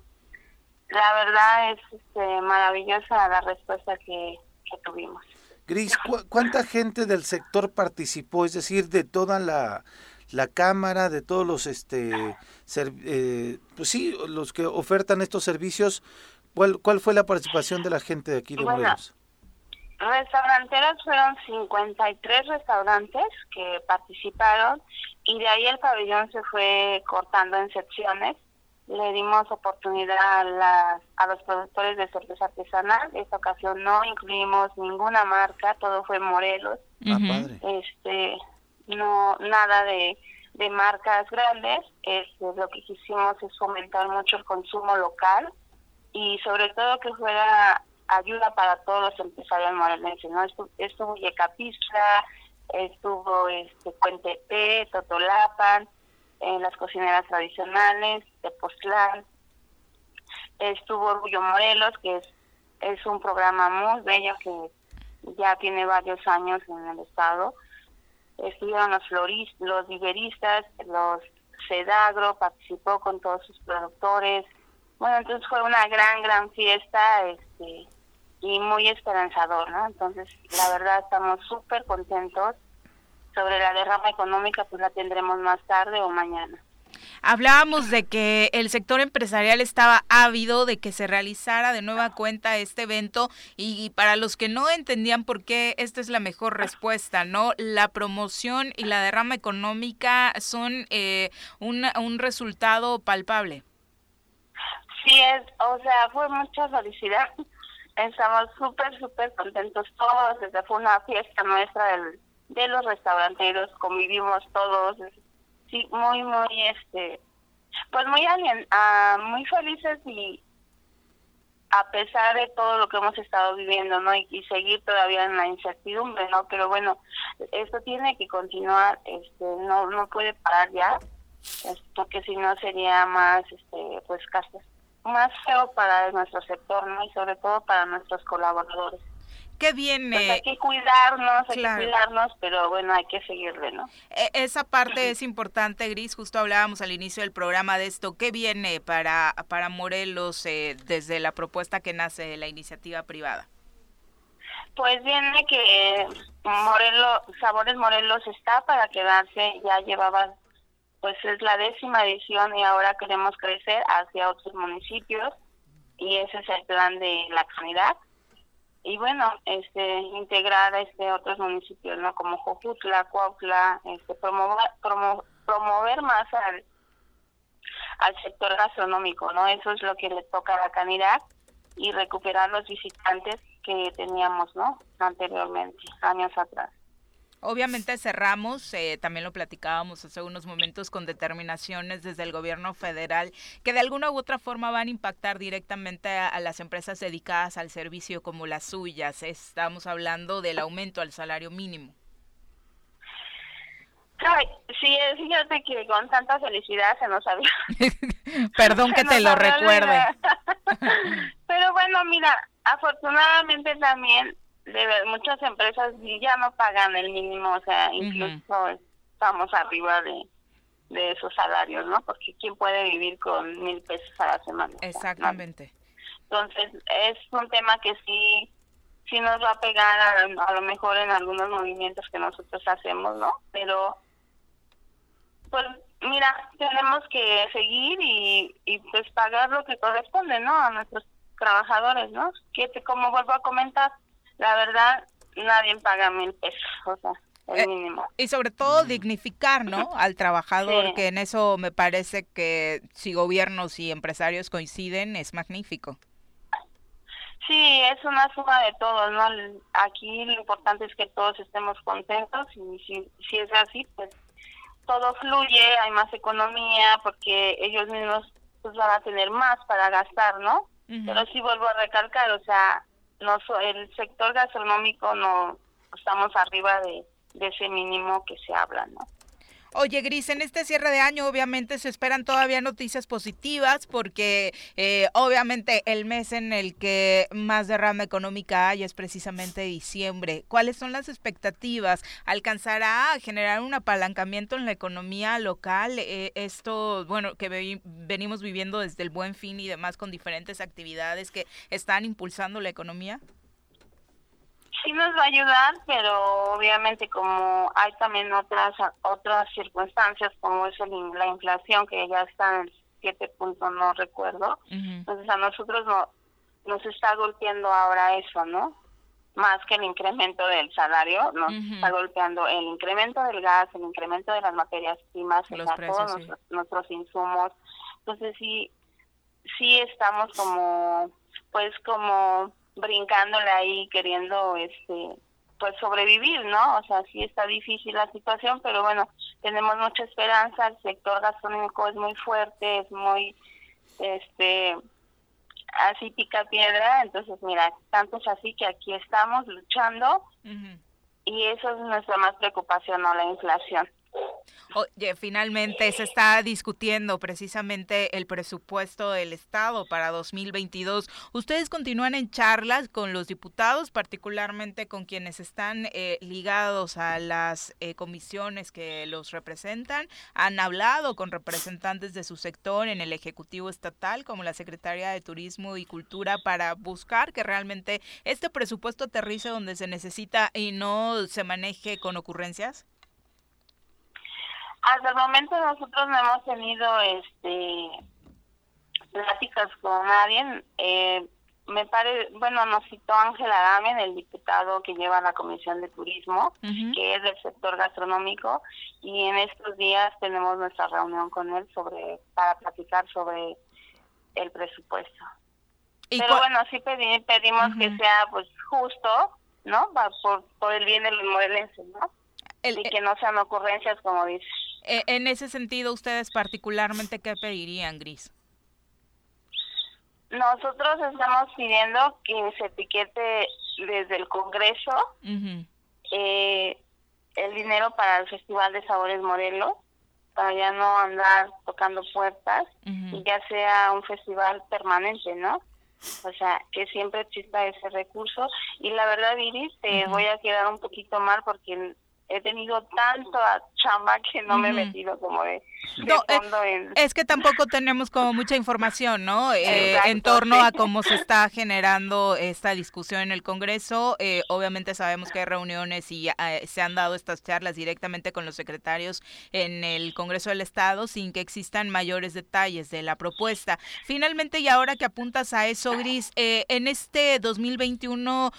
La verdad es este, maravillosa la respuesta que, que tuvimos. Gris, ¿cu- ¿cuánta gente del sector participó? Es decir, de toda la, la cámara, de todos los, este, eh, pues sí, los que ofertan estos servicios. ¿Cuál, ¿Cuál fue la participación de la gente de aquí de Morelos? Restauranteros fueron 53 restaurantes que participaron y de ahí el pabellón se fue cortando en secciones. Le dimos oportunidad a, las, a los productores de cerveza artesanal. Esta ocasión no incluimos ninguna marca, todo fue Morelos. Ah, padre. Este, no nada de, de marcas grandes. Este, lo que quisimos es fomentar mucho el consumo local y sobre todo que fuera ayuda para todos los empresarios morelenses, ¿no? Estuvo, estuvo Yecapistla, estuvo este Cuentepe, Totolapan, las cocineras tradicionales, Tepoztlán, estuvo Orgullo Morelos, que es, es un programa muy bello que ya tiene varios años en el estado. Estuvieron los floristas, los viveristas, los Cedagro, participó con todos sus productores. Bueno, entonces fue una gran, gran fiesta, este, y muy esperanzador, ¿no? Entonces, la verdad estamos súper contentos. Sobre la derrama económica, pues la tendremos más tarde o mañana. Hablábamos de que el sector empresarial estaba ávido de que se realizara de nueva cuenta este evento y para los que no entendían por qué esta es la mejor respuesta, ¿no? La promoción y la derrama económica son eh, un, un resultado palpable. Sí, es, o sea, fue mucha felicidad Estamos súper, súper contentos todos. Desde fue una fiesta nuestra del, de los restauranteros, convivimos todos. Sí, muy, muy, este, pues muy, alien, ah, muy felices y a pesar de todo lo que hemos estado viviendo, ¿no? Y, seguir todavía en la incertidumbre, ¿no? Pero bueno, esto tiene que continuar, este, no, no puede parar ya, porque si no sería más, este, pues, casas más feo para nuestro sector, ¿no? Y sobre todo para nuestros colaboradores. Qué bien. Pues hay que cuidarnos, hay que cuidarnos, pero bueno, hay que seguirle, ¿no? E, esa parte es importante, Gris. Justo hablábamos al inicio del programa de esto. ¿Qué viene para, para Morelos eh, desde la propuesta que nace de la iniciativa privada? Pues viene que Morelos, Sabores Morelos está para quedarse. Ya llevaba pues es la décima edición y ahora queremos crecer hacia otros municipios y ese es el plan de la comunidad. Y bueno este integrar este otros municipios no como Jojutla, Cuautla este promover promover más al al sector gastronómico no eso es lo que le toca a la canidad y recuperar los visitantes que teníamos no anteriormente años atrás Obviamente cerramos, eh, también lo platicábamos hace unos momentos con determinaciones desde el gobierno federal que de alguna u otra forma van a impactar directamente a, las empresas dedicadas al servicio como las suyas. Estamos hablando del aumento al salario mínimo. Ay, sí, fíjate que con tanta felicidad se nos había... Perdón que te lo recuerde. Pero bueno, mira, afortunadamente también de muchas empresas ya no pagan el mínimo, o sea, incluso estamos arriba de, de esos salarios, ¿no? Porque ¿quién puede vivir con mil pesos a la semana? Exactamente. Entonces, es un tema que sí, sí nos va a pegar a, a, lo mejor en algunos movimientos que nosotros hacemos, ¿no? Pero, pues, mira, tenemos que seguir y, y pues pagar lo que corresponde, ¿no? A nuestros trabajadores, ¿no? Que, como vuelvo a comentar, la verdad, nadie paga mil pesos, o sea, el eh, mínimo. y sobre todo dignificar, ¿no? Al trabajador, que en eso me parece que si gobiernos y empresarios coinciden, es magnífico. Sí, es una suma de todos, ¿no? Aquí lo importante es que todos estemos contentos y si, si es así, pues todo fluye, hay más economía porque ellos mismos pues van a tener más para gastar, ¿no? Pero sí vuelvo a recalcar, o sea, no el sector gastronómico no estamos arriba de, de ese mínimo que se habla, ¿no? Oye, Gris, en este cierre de año obviamente se esperan todavía noticias positivas porque eh, obviamente el mes en el que más derrama económica hay es precisamente diciembre. ¿Cuáles son las expectativas? ¿Alcanzará a generar un apalancamiento en la economía local? Eh, esto, bueno, que venimos viviendo desde el buen fin y demás con diferentes actividades que están impulsando la economía. Sí, nos va a ayudar, pero obviamente como hay también otras otras circunstancias como es el- la inflación que ya está en 7 puntos, no recuerdo, entonces a nosotros no, nos está golpeando ahora eso, ¿no? Más que el incremento del salario, nos está golpeando el incremento del gas, el incremento de las materias primas, o Los sea, precios, todos sí. nuestros, nuestros insumos. Entonces sí, sí estamos como, pues como brincándole ahí, queriendo, este, pues sobrevivir, ¿no? O sea, sí está difícil la situación, pero bueno, tenemos mucha esperanza. El sector gastronómico es muy fuerte, es muy, este, así pica piedra. Entonces, mira, tanto es así que aquí estamos luchando y eso es nuestra más preocupación, ¿no? La inflación. Oye, finalmente se está discutiendo precisamente el presupuesto del Estado para 2022. ¿Ustedes continúan en charlas con los diputados, particularmente con quienes están eh, ligados a las eh, comisiones que los representan? ¿Han hablado con representantes de su sector en el Ejecutivo Estatal, como la Secretaria de Turismo y Cultura, para buscar que realmente este presupuesto aterrice donde se necesita y no se maneje con ocurrencias? Hasta el momento nosotros no hemos tenido este pláticas con nadie. Eh, me parece, bueno, nos citó Ángel Aramen, el diputado que lleva la Comisión de Turismo, que es del sector gastronómico, y en estos días tenemos nuestra reunión con él sobre para platicar sobre el presupuesto. ¿Y Pero bueno, sí pedi- pedimos que sea pues justo, ¿no? Por, por el bien de los morelenses, ¿no? el- Y que no sean ocurrencias como dices. Eh, en ese sentido, ustedes particularmente, ¿qué pedirían, Gris? Nosotros estamos pidiendo que se etiquete desde el Congreso eh, el dinero para el Festival de Sabores Morelos, para ya no andar tocando puertas y ya sea un festival permanente, ¿no? O sea, que siempre exista ese recurso. Y la verdad, Iris, te voy a quedar un poquito mal porque he tenido tanto a chamba que no me he metido como de, de No, eh, fondo en... Es que tampoco tenemos como mucha información, ¿no? Eh, Exacto, en torno sí. a cómo se está generando esta discusión en el Congreso. Eh, obviamente sabemos que hay reuniones y eh, se han dado estas charlas directamente con los secretarios en el Congreso del Estado sin que existan mayores detalles de la propuesta. Finalmente, y ahora que apuntas a eso, Gris, eh, en este 2021...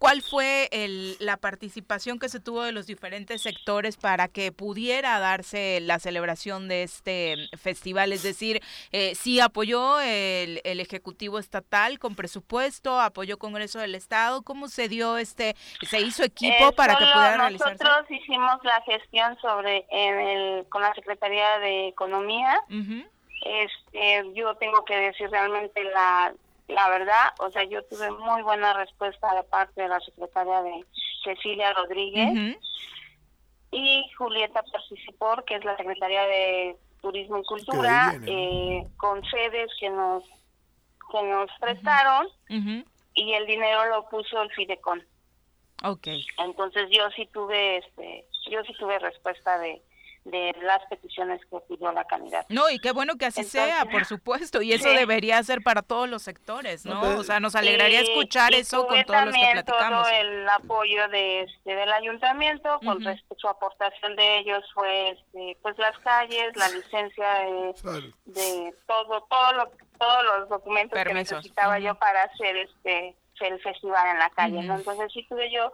¿Cuál fue el- la participación que se tuvo de los diferentes sectores para que pudiera darse la celebración de este festival? Es decir, eh, sí apoyó el, el Ejecutivo Estatal con presupuesto, apoyó Congreso del Estado. ¿Cómo se dio este, se hizo equipo Eh, para que pudiera realizarse? Nosotros hicimos la gestión sobre en el con la Secretaría de Economía. Ujú, Este, yo tengo que decir realmente la la verdad, o sea, yo tuve muy buena respuesta de parte de la secretaria de Cecilia Rodríguez y Julieta participó, que es la secretaria de Turismo y Cultura, ¿eh? con sedes que nos que nos prestaron y el dinero lo puso el Fidecon. Ok. Entonces yo sí tuve este yo sí tuve respuesta de, de las peticiones que pidió la candidata. No, y qué bueno que así Entonces, sea, por supuesto, y eso sí. debería ser para todos los sectores, ¿no? O sea, nos alegraría Y- escuchar y eso con todos los que también platicamos. todo el apoyo de este, del ayuntamiento, con Ujú. respecto su aportación de ellos fue este, pues las calles, la licencia de, de todo, todo lo, todos los documentos Permisos. que necesitaba yo para hacer este el festival en la calle. Entonces sí tuve yo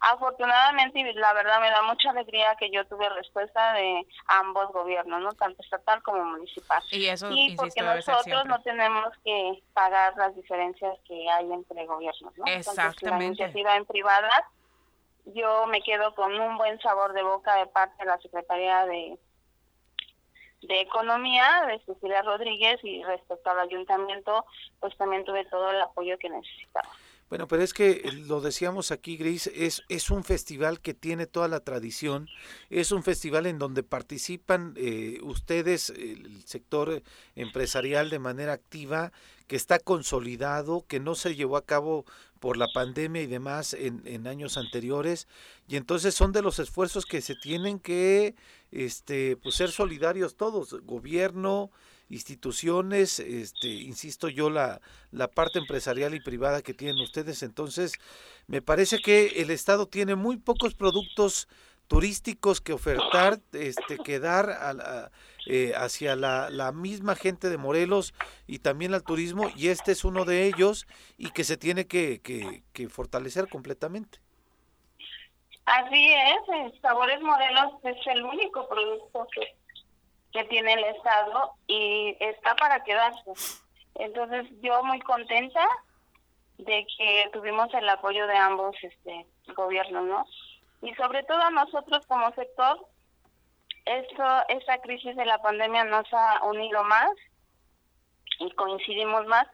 afortunadamente y la verdad me da mucha alegría que yo tuve respuesta de ambos gobiernos, no tanto estatal como municipal. Y eso, Y porque nosotros no tenemos que pagar las diferencias que hay entre gobiernos, ¿no? Entonces, la Exactamente. iniciativa en privada, yo me quedo con un buen sabor de boca de parte de la Secretaría de de Economía de Cecilia Rodríguez y respecto al ayuntamiento, pues también tuve todo el apoyo que necesitaba. Bueno, pero es que lo decíamos aquí, Gris, es, es un festival que tiene toda la tradición, es un festival en donde participan eh, ustedes, el sector empresarial de manera activa, que está consolidado, que no se llevó a cabo por la pandemia y demás en, en años anteriores, y entonces son de los esfuerzos que se tienen que este, pues ser solidarios todos, gobierno, instituciones, este, insisto yo, la, la parte empresarial y privada que tienen ustedes. Entonces, me parece que el Estado tiene muy pocos productos turísticos que ofertar, este, que dar a eh, hacia la, misma gente de Morelos y también al turismo, y este es uno de ellos y que se tiene que, que- que fortalecer completamente. Así es, Sabores Morelos es el único producto que, que tiene el Estado y está para quedarse. Entonces yo muy contenta de que tuvimos el apoyo de ambos este gobiernos, ¿no? Y sobre todo nosotros como sector, esto, esta crisis de la pandemia nos ha unido más y coincidimos más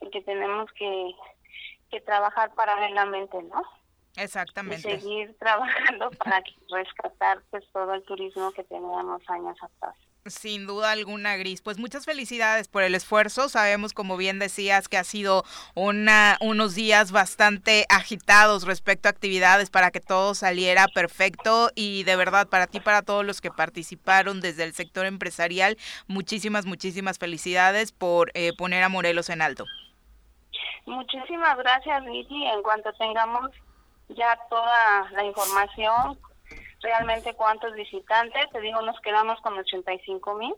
en que tenemos que, que trabajar paralelamente, ¿no? y Exactamente. seguir trabajando para rescatar pues todo el turismo que teníamos años atrás. Sin duda alguna, Gris. Pues muchas felicidades por el esfuerzo. Sabemos, como bien decías, que ha sido una, unos días bastante agitados respecto a actividades para que todo saliera perfecto y de verdad para ti, para todos los que participaron desde el sector empresarial, muchísimas, muchísimas felicidades por eh, poner a Morelos en alto. Muchísimas gracias, Vicky. En cuanto tengamos ya toda la información, realmente cuántos visitantes, te digo, nos quedamos con 85 mil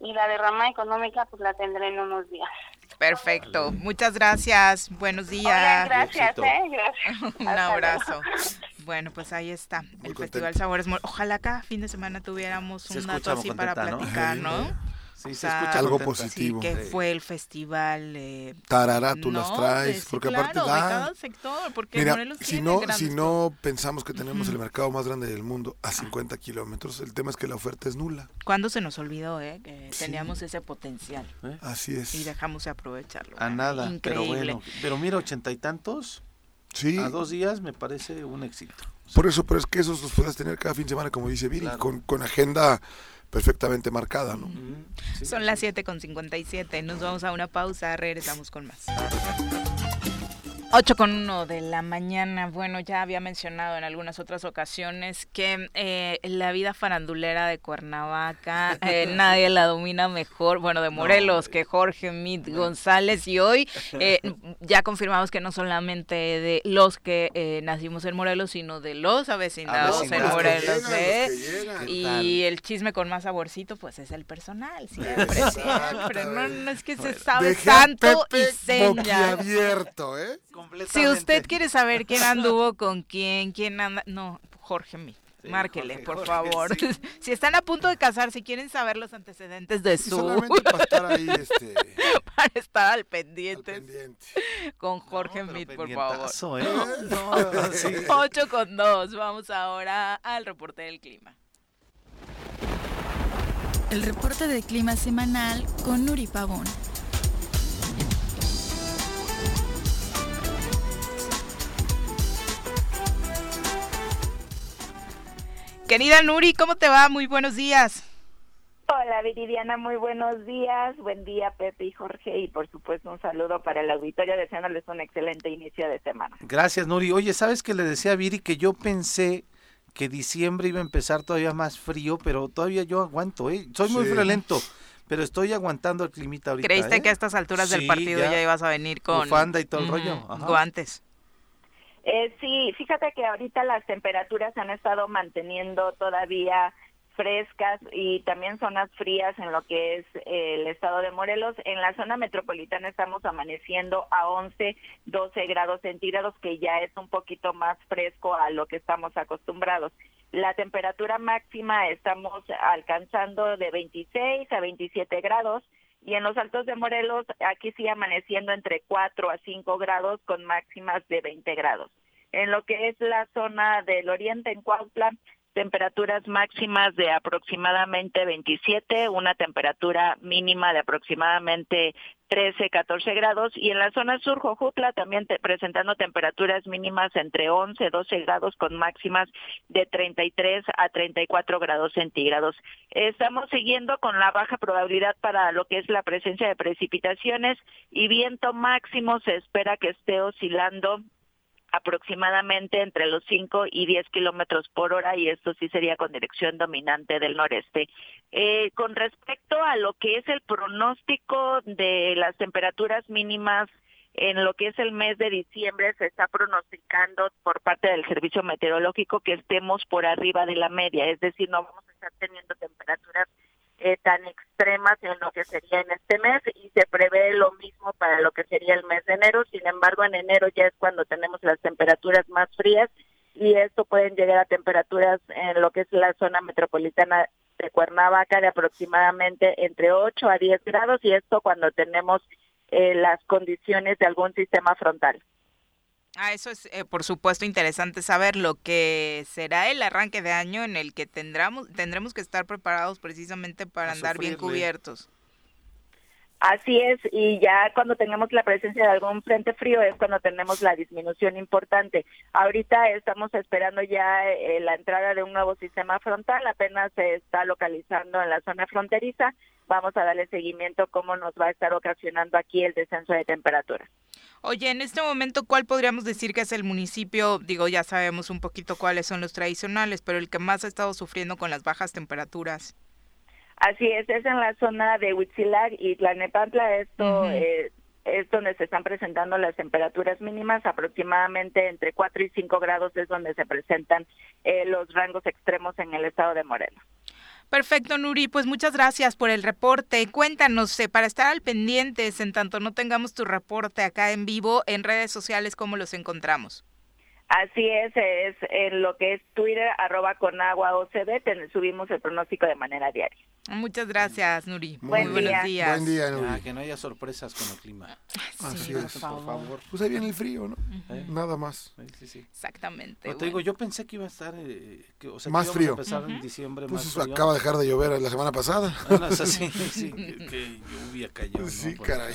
y la derrama económica pues la tendré en unos días. Perfecto. Muchas gracias. Buenos días. gracias. ¿eh? Gracias. Un Hasta abrazo. luego. Bueno, pues ahí está, el contento. Festival Sabores Ojalá cada fin de semana tuviéramos Se un dato así para contenta, ¿no? platicar, ¿no? Sí, O se sea, escucha Algo contenta. positivo. Que Sí. fue el festival. Eh, Tarará, tú las no, traes, de- sí, porque claro, aparte de da. cada sector, porque Mira, Morelos si no, si no pensamos que tenemos el mercado más grande del mundo a 50 kilómetros, el tema es que la oferta es nula. ¿Cuándo se nos olvidó, eh? Que Sí. teníamos ese potencial Así y es. dejamos de aprovecharlo. A nada, pero Increíble. bueno. Pero mira, ochenta y tantos Sí, a dos días me parece un éxito. por eso, pero es que esos los puedes tener cada fin de semana, como dice Viri, Claro. con, con agenda perfectamente marcada, ¿no? Mm, sí, Son las sí. 7 con 57. Nos vamos a una pausa. Regresamos con más. 8 con 1 de la mañana. Bueno, ya había mencionado en algunas otras ocasiones que eh, la vida farandulera de Cuernavaca eh, nadie la domina mejor, bueno, de Morelos, que Jorge Mit González. Y hoy eh, ya confirmamos que no solamente de los que eh, nacimos en Morelos, sino de los avecindados en Avecindados. Morelos. Los que ¿eh? llegan, los que llegan. Y el chisme con más saborcito, pues es el personal, siempre, siempre. No, no es que se sabe santo y seña. boquiabierto, ¿eh? Si usted quiere saber quién anduvo con quién, quién anda, no, Jorge Mi. Sí, Márquele, Jorge, por Jorge, favor. sí. si están a punto de casar, si quieren saber los antecedentes de su solamente para estar ahí este, para estar al al pendiente con Jorge No, por favor. ¿eh? No, sí. 8 con 2. Vamos ahora al reporte del clima. El reporte de clima semanal con Nuri Pavón. Querida Nuri, ¿cómo te va? Muy buenos días. Hola Viridiana, muy buenos días. Buen día Pepe y Jorge y por supuesto un saludo para el auditorio deseándoles un excelente inicio de semana. Gracias, Nuri. Oye, ¿sabes que le decía a Viri que yo pensé que diciembre iba a empezar todavía más frío, pero todavía yo aguanto, ¿eh? Soy muy Sí. friolento, pero estoy aguantando el climita ahorita, ¿Creíste ¿eh? que a estas alturas del partido ya. ya. ibas a venir con Bufanda y todo el rollo? Ajá. guantes? Eh, sí, fíjate que ahorita las temperaturas se han estado manteniendo todavía frescas y también zonas frías en lo que es el estado de Morelos. En la zona metropolitana estamos amaneciendo a 11, 12 grados centígrados, que ya es un poquito más fresco a lo que estamos acostumbrados. La temperatura máxima estamos alcanzando de 26 a 27 grados y en los altos de Morelos aquí sí amaneciendo entre 4 a 5 grados con máximas de 20 grados. En lo que es la zona del oriente en Cuautla, temperaturas máximas de aproximadamente 27, una temperatura mínima de aproximadamente 13, 14 grados y en la zona sur Jojutla también presentando temperaturas mínimas entre 11, 12 grados con máximas de 33 a 34 grados centígrados. Estamos siguiendo con la baja probabilidad para lo que es la presencia de precipitaciones y viento máximo se espera que esté oscilando aproximadamente entre los 5 y 10 kilómetros por hora y esto sí sería con dirección dominante del noreste. Eh, con respecto a lo que es el pronóstico de las temperaturas mínimas en lo que es el mes de diciembre se está pronosticando por parte del servicio meteorológico que estemos por arriba de la media, es decir, no vamos a estar teniendo temperaturas eh, tan extremas en lo que sería en este mes y se prevé lo mismo para lo que sería el mes de enero. Sin embargo, en enero ya es cuando tenemos las temperaturas más frías y esto pueden llegar a temperaturas en lo que es la zona metropolitana de Cuernavaca de aproximadamente entre 8 a 10 grados y esto cuando tenemos eh, las condiciones de algún sistema frontal. Ah, eso es, eh, por supuesto, interesante saber lo que será el arranque de año en el que tendremos, tendremos que estar preparados precisamente para A andar bien cubiertos. Así es, y ya cuando tengamos la presencia de algún frente frío es cuando tenemos la disminución importante. Ahorita estamos esperando ya eh, la entrada de un nuevo sistema frontal, apenas se está localizando en la zona fronteriza. Vamos a darle seguimiento cómo nos va a estar ocasionando aquí el descenso de temperatura. Oye, en este momento, ¿cuál podríamos decir que es el municipio? Digo, ya sabemos un poquito cuáles son los tradicionales, pero el que más ha estado sufriendo con las bajas temperaturas. Así es, es en la zona de Huitzilac y Tlanepantla, esto Ujú. eh, es donde se están presentando las temperaturas mínimas, aproximadamente entre 4 y 5 grados es donde se presentan eh, los rangos extremos en el estado de Morelos. Perfecto, Nuri, pues muchas gracias por el reporte. Cuéntanos, eh, para estar al pendientes, en tanto no tengamos tu reporte acá en vivo, en redes sociales, ¿cómo los encontramos? Así es, es en lo que es Twitter, arroba con agua OCB, ten- subimos el pronóstico de manera diaria. Muchas gracias, Nuri. Muy Buen buenos día. días. Buen día, Nuri. Ya, que no haya sorpresas con el clima. Así Sí, es. por favor. Por favor. Pues ahí viene el frío, ¿no? ¿eh? Nada más. Sí, sí, sí. Exactamente. No, te digo, bueno. yo pensé que iba a estar, eh, que, o sea, que Más a frío. empezar en Ujú. diciembre Pues más eso frío. acaba de dejar de llover la semana pasada. Ah, no, es así, sí, que, que lluvia cayó. ¿no? Sí, Por caray.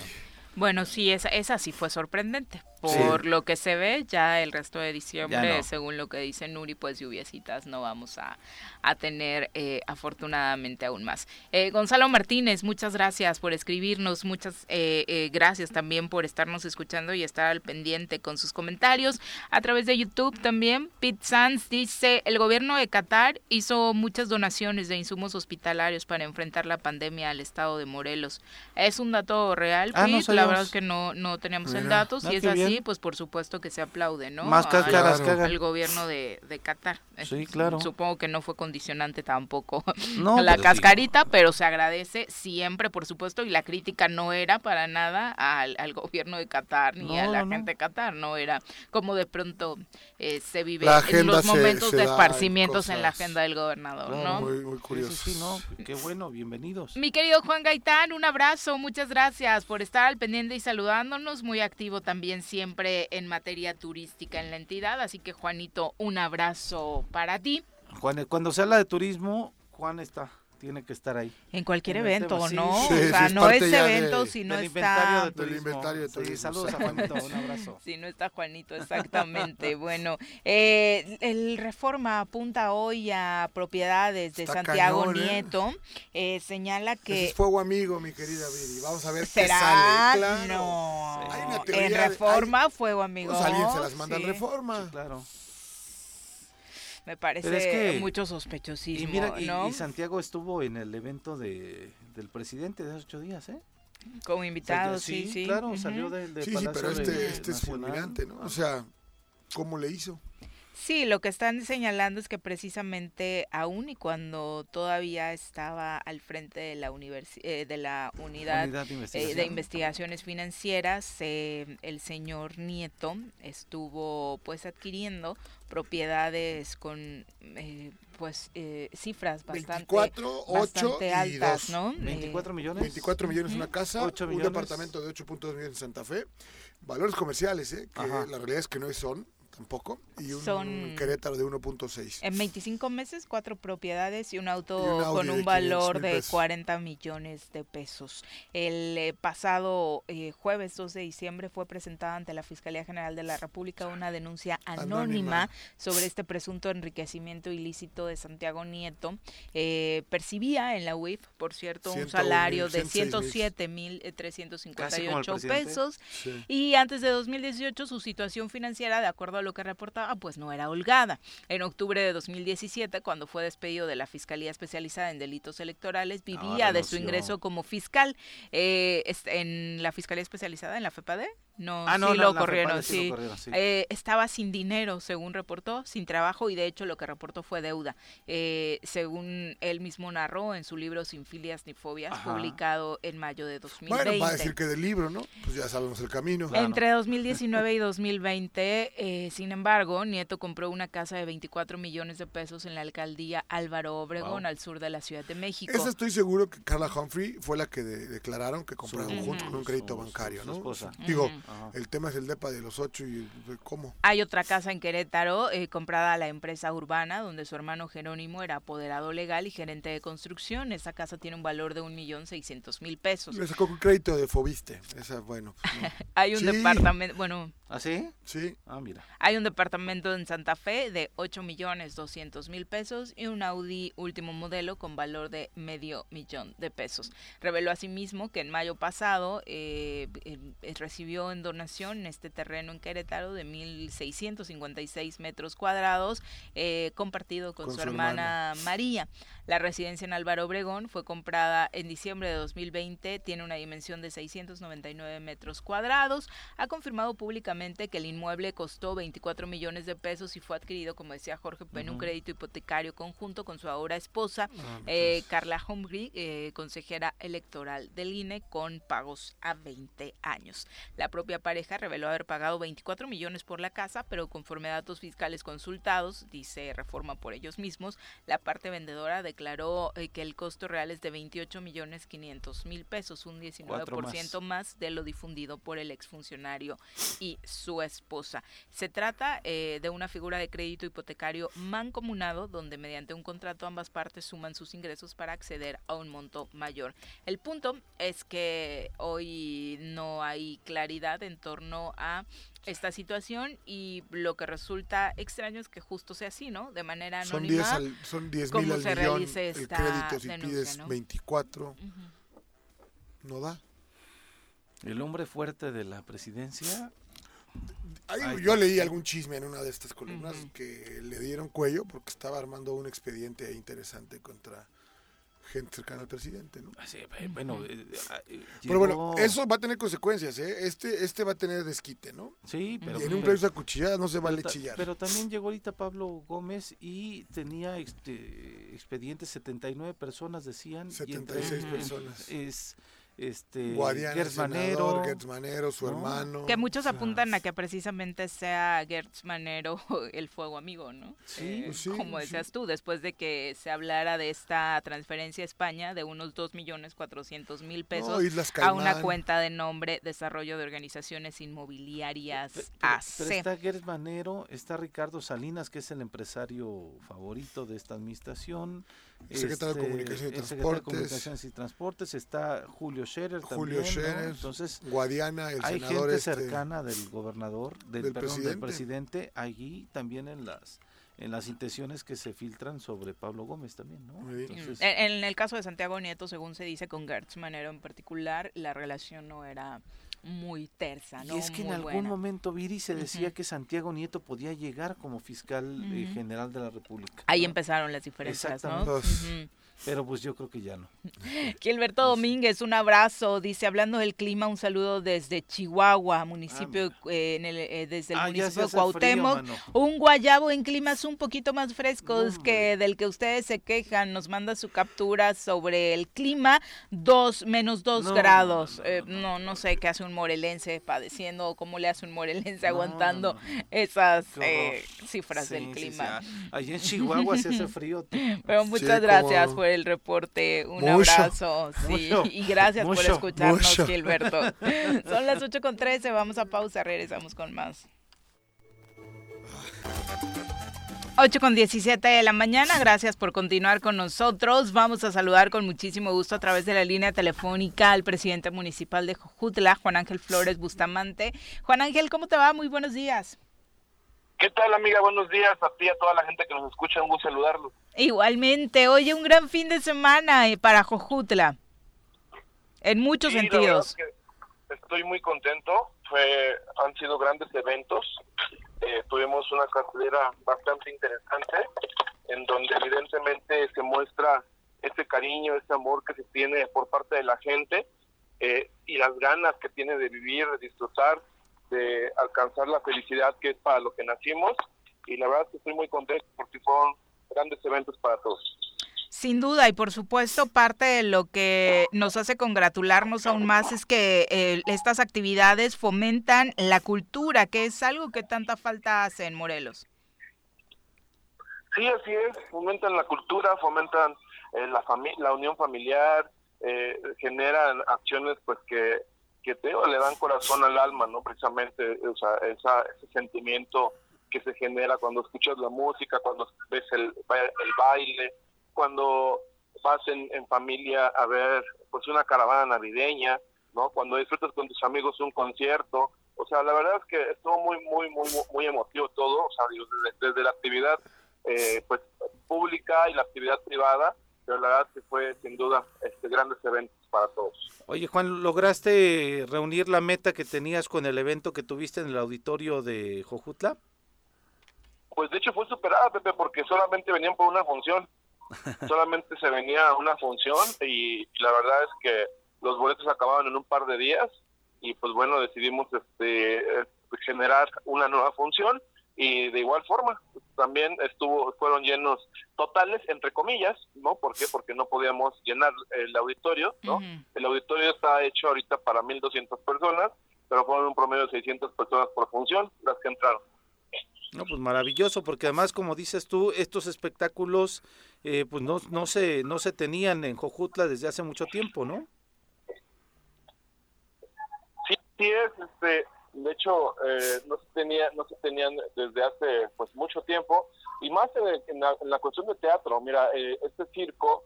Bueno, sí, esa, esa sí fue sorprendente. Sí. Por lo que se ve, ya el resto de diciembre, no. según lo que dice Nuri, pues lluviecitas no vamos a, a tener eh, afortunadamente aún más. Eh, Gonzalo Martínez, muchas gracias por escribirnos, muchas eh, eh, gracias también por estarnos escuchando y estar al pendiente con sus comentarios. A través de YouTube también, Pete Sanz dice, el gobierno de Qatar hizo muchas donaciones de insumos hospitalarios para enfrentar la pandemia al estado de Morelos. ¿Es un dato real, Ah, no Pete? la verdad es que no, no tenemos el dato. Ah, Si es así, bien. Pues por supuesto que se aplaude, ¿no? Más cáscaras Claro. al gobierno de, de Qatar. Sí, claro. Supongo que no fue condicionante tampoco No, la pero sí. cascarita, pero se agradece siempre, por supuesto, y la crítica no era para nada al, al gobierno de Qatar ni a la no, gente de Qatar, no era como de pronto eh, se vive en los momentos se de en esparcimientos en la agenda del gobernador, Claro, ¿no? Muy, muy Sí, curioso. sí, sí, no, qué bueno, bienvenidos. Mi querido Juan Gaitán, un abrazo, muchas gracias por estar al pendiente y saludándonos, muy activo también siempre en materia turística en la entidad, así que Juanito, un abrazo para ti. Juan, cuando se habla de turismo, Juan está, tiene que estar ahí. En cualquier En evento, tema, sí, ¿no? sí, o sí, sea, es no es ya de- evento si no del está... inventario de Del inventario de Sí, turismo, saludos a. Juanito, un abrazo. Si no está Juanito, exactamente. bueno, eh, el Reforma apunta hoy a propiedades de Está Santiago cañón, ¿eh? Nieto. eh, señala Ese que es fuego amigo, mi querida Viri. Vamos a ver qué será sale. Claro. no Hay una teoría en de- Reforma fuego amigo. Pues alguien se las manda en Sí, reforma. Claro. Me parece es que- mucho Y sospechosismo, mira, y, ¿no? y Santiago estuvo en el evento de, del presidente de hace ocho días, ¿eh? Como O sea, invitado, sí, sí. Claro, salió del de Sí, sí, Palacio pero este, de este es fulminante, ¿no? O sea, ¿cómo le hizo? Sí, lo que están señalando es que precisamente aún y cuando todavía estaba al frente de la universi- eh, de la unidad, Unidad de eh, de investigaciones financieras, eh, el señor Nieto estuvo pues adquiriendo propiedades con eh, pues eh, cifras bastante 24, 8 bastante y altas, 2. ¿no? Eh, 24 millones. 24 millones una casa, Ocho un departamento de 8.2 millones en Santa Fe, valores comerciales, ¿eh? que Ajá. la realidad es que no son tampoco, y un Son- Querétaro de 1.6. En 25 meses, cuatro propiedades y un auto, Y un Audi con de un 500 valor de pesos. 40 millones de pesos. El eh, pasado eh, jueves 2 de diciembre fue presentada ante la Fiscalía General de la República una denuncia anónima, Anónima. sobre este presunto enriquecimiento ilícito de Santiago Nieto. Eh, percibía en la UIF, por cierto, un 101 salario de 106 mil. 107 mil Casi como el 358 presidente. pesos Sí. y antes de 2018 su situación financiera, de acuerdo a lo que reportaba, pues no era holgada. En octubre de 2017, cuando fue despedido de la Fiscalía Especializada en Delitos Electorales, vivía de su ingreso como fiscal eh, en la Fiscalía Especializada, en la FEPADE. No, Ah, no, sí no, lo corrieron, sí lo sí. corrieron, sí. Eh, estaba sin dinero, según reportó, sin trabajo y de hecho lo que reportó fue deuda. Eh, según él mismo narró en su libro Sin filias ni fobias, Ajá. publicado en mayo de 2020. Bueno, va a decir que del libro, ¿no? Pues ya sabemos el camino. Entre 2019 y 2020, eh, sin embargo, Nieto compró una casa de 24 millones de pesos en la alcaldía Álvaro Obregón, Wow. al sur de la Ciudad de México. Esa estoy seguro que Carla Humphrey fue la que de- declararon que compraron Su- junto con un crédito su- bancario, su ¿no? esposa. Digo, Ajá. el tema es el depa de los ocho y cómo. Hay otra casa en Querétaro eh, comprada a la empresa urbana, donde su hermano Jerónimo era apoderado legal y gerente de construcción. Esa casa tiene un valor de un millón seiscientos mil pesos. Le sacó un crédito de Fobiste. Esa, bueno. pues, no. Hay un Sí. departamento, bueno, ¿Ah, sí? Sí. Ah, mira. Hay un departamento en Santa Fe de 8 millones 200 mil pesos y un Audi último modelo con valor de medio millón de pesos. Reveló asimismo que en mayo pasado eh, eh, recibió en donación este terreno en Querétaro de 1.656 metros cuadrados eh, compartido con, Con su, su hermana María. La residencia en Álvaro Obregón fue comprada en diciembre de 2020, tiene una dimensión de 699 metros cuadrados. Ha confirmado públicamente que el inmueble costó 24 millones de pesos y fue adquirido, como decía Jorge, en un crédito hipotecario conjunto con su ahora esposa, Ah, eh, pues, Carla Humphrey, eh, consejera electoral del INE, con pagos a 20 años. La propia pareja reveló haber pagado 24 millones por la casa, pero conforme a datos fiscales consultados, dice Reforma por ellos mismos, la parte vendedora declaró eh, que el costo real es de 28 millones 500 mil pesos, un 19% más. de lo difundido por el exfuncionario y su esposa. Se trata eh, de una figura de crédito hipotecario mancomunado donde mediante un contrato ambas partes suman sus ingresos para acceder a un monto mayor. El punto es que hoy no hay claridad en torno a esta situación y lo que resulta extraño es que justo sea así, ¿no? De manera Son anónima. 10 al, son 10 ¿cómo mil al se millón. realice El esta crédito, si denuncia, pides no? 24, Ujú. no da. El hombre fuerte de la presidencia. Ay, Ay, yo leí algún chisme en una de estas columnas Ujú. que le dieron cuello porque estaba armando un expediente interesante contra gente cercana al presidente, ¿no? así, eh, bueno, eh, ah, eh, Pero bueno, eso va a tener consecuencias, ¿eh? Este, este va a tener desquite, ¿no? Sí, pero. y en un pero- pleito a cuchilladas no se vale chillar. Pero también llegó ahorita Pablo Gómez y tenía este expedientes 79 personas decían. y entre 76 personas. Es este Guadiana, Gertz senador, Manero, Gertz Manero, su ¿no? hermano. Que muchos o sea, apuntan a que precisamente sea Gertz Manero el fuego amigo, ¿no? Sí, pues sí, como sí. decías tú, después de que se hablara de esta transferencia a España de unos 2.400.000 pesos No, Islas a una cuenta de nombre Desarrollo de Organizaciones Inmobiliarias Pe- pero, AC. pero está Gertz Manero, está Ricardo Salinas, que es el empresario favorito de esta administración. El secretario de este, Comunicación y el secretario de Transportes. Comunicaciones y Transportes, está Julio Scherer Julio también, ¿no? Scherer, Entonces, Guadiana, el hay senador gente este, cercana del gobernador, del, del perdón, presidente. del presidente, allí también en las en las intenciones que se filtran sobre Pablo Gómez también, ¿no? Entonces, En, en el caso de Santiago Nieto, según se dice con Gertz Manero en particular, la relación no era muy tersa, ¿no? y es que en algún buena. momento, Viri, se decía que Santiago Nieto podía llegar como fiscal eh, general de la República. Ahí ¿no? empezaron las diferencias, ¿no? Pero pues yo creo que ya no. Gilberto Domínguez, un abrazo. Dice, hablando del clima, un saludo desde Chihuahua, municipio, eh, en el, eh, desde el Ah, municipio de frío, Cuauhtémoc. mano. un guayabo en climas un poquito más frescos No, que del que ustedes se quejan. Nos manda su captura sobre el clima, dos, menos dos No, grados. no, Eh, no, no, no sé qué hace un morelense padeciendo o cómo le hace un morelense aguantando no, no. esas eh, cifras Sí, del sí, clima. sí, ah, Allí en Chihuahua se hace frío. Pero muchas Sí, gracias como- por el reporte, un Mucho, abrazo, sí, mucho, y gracias por escucharnos, mucho. Gilberto. Son las 8 con 13, vamos a pausa, regresamos con más. 8 con 17 de la mañana, gracias por continuar con nosotros. Vamos a saludar con muchísimo gusto a través de la línea telefónica al presidente municipal de Jojutla, Juan Ángel Flores Bustamante. Juan Ángel, ¿cómo te va? Muy buenos días. ¿Qué tal, amiga? Buenos días a ti y a toda la gente que nos escucha. Un gusto saludarlos. Igualmente, oye, un gran fin de semana eh, para Jojutla. En muchos Sí, sentidos. es que estoy muy contento. Fue, han sido grandes eventos. eh, tuvimos una cartelera bastante interesante en donde evidentemente se muestra ese cariño, ese amor que se tiene por parte de la gente eh, y las ganas que tiene de vivir, de disfrutar, de alcanzar la felicidad que es para lo que nacimos. Y la verdad es que estoy muy contento porque fueron grandes eventos para todos. Sin duda, y por supuesto, parte de lo que nos hace congratularnos aún más es que eh, estas actividades fomentan la cultura, que es algo que tanta falta hace en Morelos. Sí, así es, fomentan la cultura, fomentan eh, la, la unión familiar, eh, generan acciones pues que, que te le dan corazón al alma, ¿no? Precisamente, o sea, esa, ese sentimiento que se genera cuando escuchas la música, cuando ves el, el baile, cuando vas en, en familia a ver pues una caravana navideña, ¿no? Cuando disfrutas con tus amigos un concierto, o sea, la verdad es que estuvo muy, muy, muy, muy emotivo todo, o sea, desde, desde la actividad eh, pues pública y la actividad privada, pero la verdad que fue sin duda este grandes eventos para todos. Oye, Juan, ¿lograste reunir la meta que tenías con el evento que tuviste en el auditorio de Jojutla? Pues de hecho fue superada, Pepe, porque solamente venían por una función. solamente se venía una función y, y la verdad es que los boletos acababan en un par de días y pues bueno, decidimos este generar una nueva función y de igual forma también estuvo fueron llenos totales entre comillas, ¿no? ¿Por qué? Porque no podíamos llenar el auditorio, ¿no? El auditorio está hecho ahorita para 1200 personas, pero fueron un promedio de 600 personas por función las que entraron. No, pues maravilloso, porque además, como dices tú, estos espectáculos eh, pues no, no, se, no se tenían en Jojutla desde hace mucho tiempo, ¿no? Sí, sí es, este, de hecho, eh, no se tenía, no se tenían desde hace pues mucho tiempo y más en, la, en la cuestión de teatro. Mira, eh, este circo,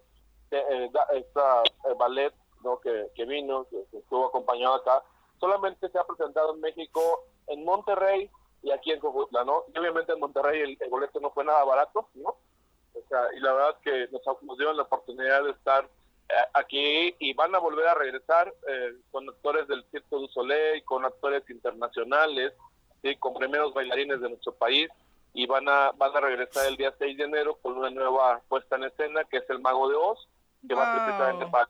eh, eh, esta eh, ballet, ¿no? Que, que vino, que estuvo acompañado acá, solamente se ha presentado en México, en Monterrey y aquí en Cojutla, ¿no? Y obviamente en Monterrey el, el boleto no fue nada barato, ¿no? O sea, y la verdad que nos, nos dieron la oportunidad de estar eh, aquí y van a volver a regresar eh, con actores del Circo du Soleil, con actores internacionales, ¿sí? con primeros bailarines de nuestro país y van a van a regresar el día 6 de enero con una nueva puesta en escena que es El Mago de Oz, que va Wow. precisamente para.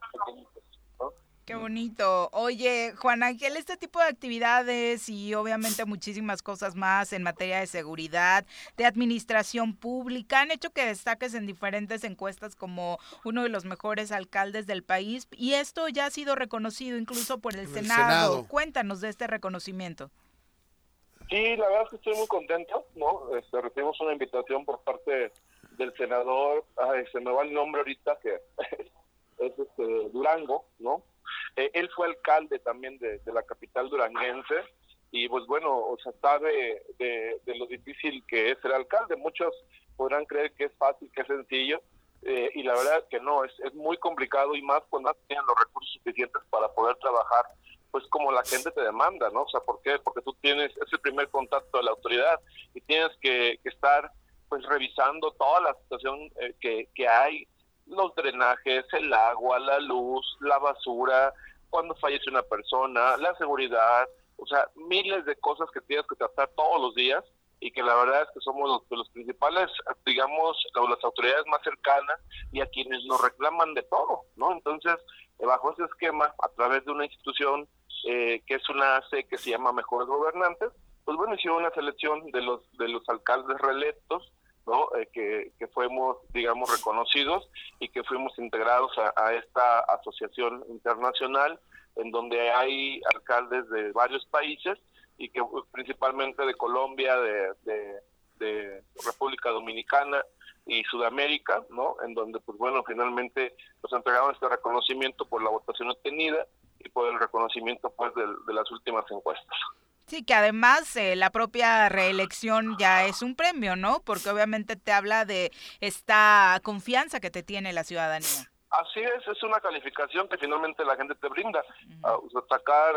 Qué bonito. Oye, Juan Ángel, este tipo de actividades y obviamente muchísimas cosas más en materia de seguridad, de administración pública, han hecho que destaques en diferentes encuestas como uno de los mejores alcaldes del país y esto ya ha sido reconocido incluso por el, el Senado. Senado. Cuéntanos de este reconocimiento. Sí, la verdad es que estoy muy contento, ¿no? Este, recibimos una invitación por parte del senador, ay, se me va el nombre ahorita, que es este, Durango, ¿no? Eh, él fue alcalde también de, la capital duranguense y pues bueno, o sea, sabe de, lo difícil que es ser alcalde. Muchos podrán creer que es fácil, que es sencillo, eh, y la verdad es que no, es, es muy complicado y más cuando no tienen los recursos suficientes para poder trabajar pues como la gente te demanda, ¿no? O sea, ¿por qué? Porque tú tienes, es el primer contacto de la autoridad y tienes que, que estar pues revisando toda la situación eh, que, que hay, los drenajes, el agua, la luz, la basura, cuando fallece una persona, la seguridad, o sea, miles de cosas que tienes que tratar todos los días y que la verdad es que somos los, principales, digamos, las autoridades más cercanas y a quienes nos reclaman de todo, ¿no? Entonces, eh, bajo ese esquema, a través de una institución eh, que es una AC que se llama Mejores Gobernantes, pues bueno, hicieron una selección de los de los alcaldes reelectos, ¿no? Eh, que, fuimos, digamos, reconocidos y que fuimos integrados a, esta asociación internacional en donde hay alcaldes de varios países y que pues, principalmente de Colombia, de, de, de República Dominicana y Sudamérica, ¿no? En donde, pues bueno, finalmente nos entregaron este reconocimiento por la votación obtenida y por el reconocimiento, pues, de, las últimas encuestas. Sí, que además eh, la propia reelección ya es un premio, ¿no? Porque obviamente te habla de esta confianza que te tiene la ciudadanía. Así es, es una calificación que finalmente la gente te brinda. Ah, o sea, sacar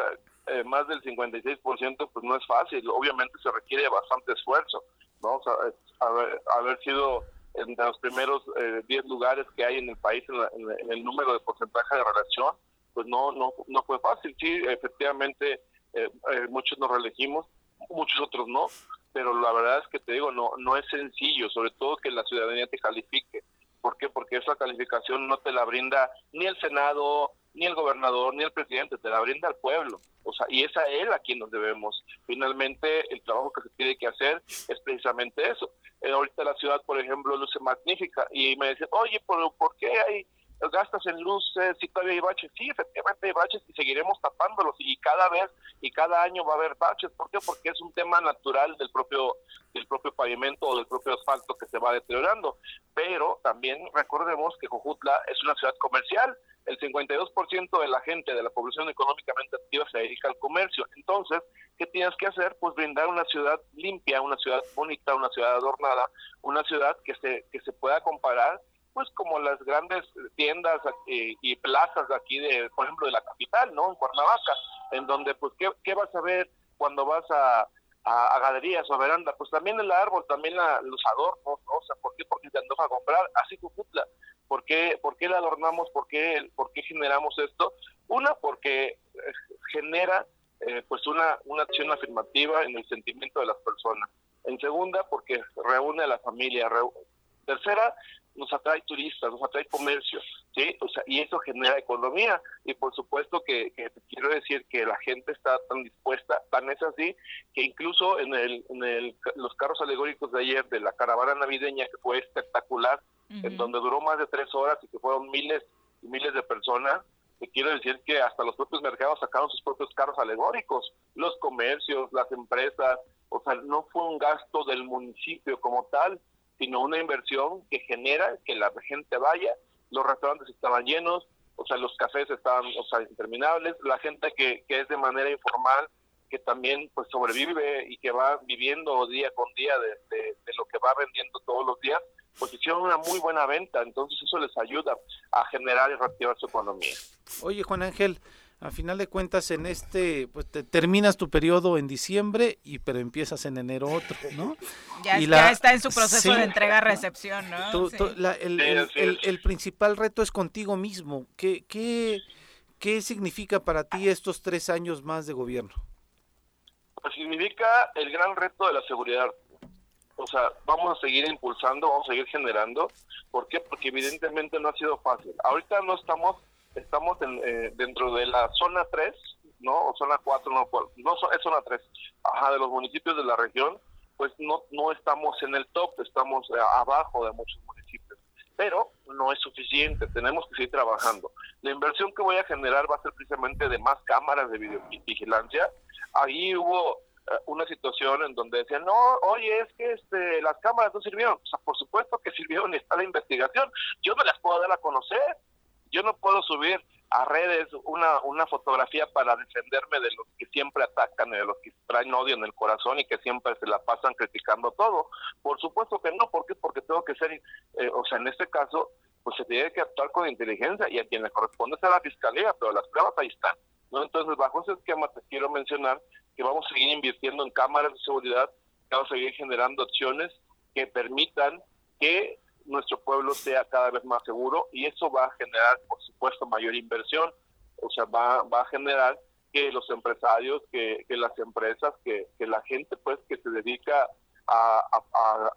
eh, más del 56% pues no es fácil, obviamente se requiere bastante esfuerzo, ¿no? O sea, es- haber, haber sido en de los primeros eh, 10 lugares que hay en el país en, la- en la- en el número de porcentaje de relación, pues no no no fue fácil. Sí, efectivamente, eh, eh, muchos nos reelegimos, muchos otros no, pero la verdad es que te digo, no, no es sencillo, sobre todo que la ciudadanía te califique. ¿Por qué? Porque esa calificación no te la brinda ni el Senado, ni el gobernador, ni el presidente, te la brinda el pueblo. O sea, y es a él a quien nos debemos. Finalmente, el trabajo que se tiene que hacer es precisamente eso. Eh, ahorita la ciudad, por ejemplo, luce magnífica y me dicen, oye, ¿por, ¿por qué hay gastas en luces y todavía hay baches? Sí, efectivamente hay baches y seguiremos tapándolos y cada vez y cada año va a haber baches. ¿Por qué? Porque es un tema natural del propio del propio pavimento o del propio asfalto que se va deteriorando. Pero también recordemos que Cojutla es una ciudad comercial el 52% de la gente, de la población económicamente activa, se dedica al comercio. Entonces, ¿qué tienes que hacer? Pues brindar una ciudad limpia, una ciudad bonita, una ciudad adornada, una ciudad que se, que se pueda comparar pues como las grandes tiendas eh, y plazas de aquí, de, por ejemplo, de la capital, ¿no? En Cuernavaca, en donde, pues, ¿qué, vas a ver cuando vas a, a, galerías o a veranda? Pues también el árbol, también los adornos, ¿no? O sea, ¿por qué? Porque te antoja comprar, así Cujutla. ¿Por qué, ¿Por qué la adornamos? ¿Por qué, ¿Por qué generamos esto? Una, porque eh, genera eh, pues una, una acción afirmativa en el sentimiento de las personas. En segunda, porque reúne a la familia. Tercera, nos atrae turistas, nos atrae comercio, ¿sí? O sea, y eso genera economía. Y por supuesto que, quiero decir que la gente está tan dispuesta, tan es así, que incluso en, el, en el, los carros alegóricos de ayer de la caravana navideña, que fue espectacular, en donde duró más de tres horas y que fueron miles y miles de personas, te quiero decir que hasta los propios mercados sacaron sus propios carros alegóricos, los comercios, las empresas, o sea, no fue un gasto del municipio como tal, sino una inversión que genera que la gente vaya, los restaurantes estaban llenos, o sea, los cafés estaban, o sea, interminables, la gente que, que es de manera informal, que también pues sobrevive y que va viviendo día con día de, de lo que va vendiendo todos los días, pues hicieron una muy buena venta, entonces eso les ayuda a generar y reactivar su economía. Oye, Juan Ángel, a final de cuentas en este pues te terminas tu periodo en diciembre y pero empiezas en enero otro no ya, ya está en su proceso de entrega recepción no el, principal reto es contigo mismo. ¿Qué, qué qué significa para ti estos tres años más de gobierno pues significa el gran reto de la seguridad. O sea, vamos a seguir impulsando, vamos a seguir generando. ¿Por qué? Porque evidentemente no ha sido fácil. Ahorita no estamos estamos en, eh, dentro de la zona 3, ¿no? O zona 4, no, no es zona 3, ajá, de los municipios de la región, pues no, no estamos en el top, estamos eh, abajo de muchos municipios. Pero no es suficiente, tenemos que seguir trabajando. La inversión que voy a generar va a ser precisamente de más cámaras de videovigilancia. Ahí hubo eh, una situación en donde decían, no, oye, es que este, las cámaras no sirvieron. O sea, por supuesto que sirvieron, está la investigación. Yo me las puedo dar a conocer. Yo no puedo subir a redes una, una fotografía para defenderme de los que siempre atacan, de los que traen odio en el corazón y que siempre se la pasan criticando todo. Por supuesto que no, ¿por qué? Porque tengo que ser, eh, o sea, en este caso, pues se tiene que actuar con inteligencia y a quien le corresponde es a la fiscalía, pero las pruebas ahí están. ¿no? Entonces, bajo ese esquema te quiero mencionar que vamos a seguir invirtiendo en cámaras de seguridad, vamos a seguir generando acciones que permitan que nuestro pueblo sea cada vez más seguro y eso va a generar, por supuesto, mayor inversión, o sea, va, va a generar que los empresarios, que, que las empresas, que, que, la gente pues que se dedica a,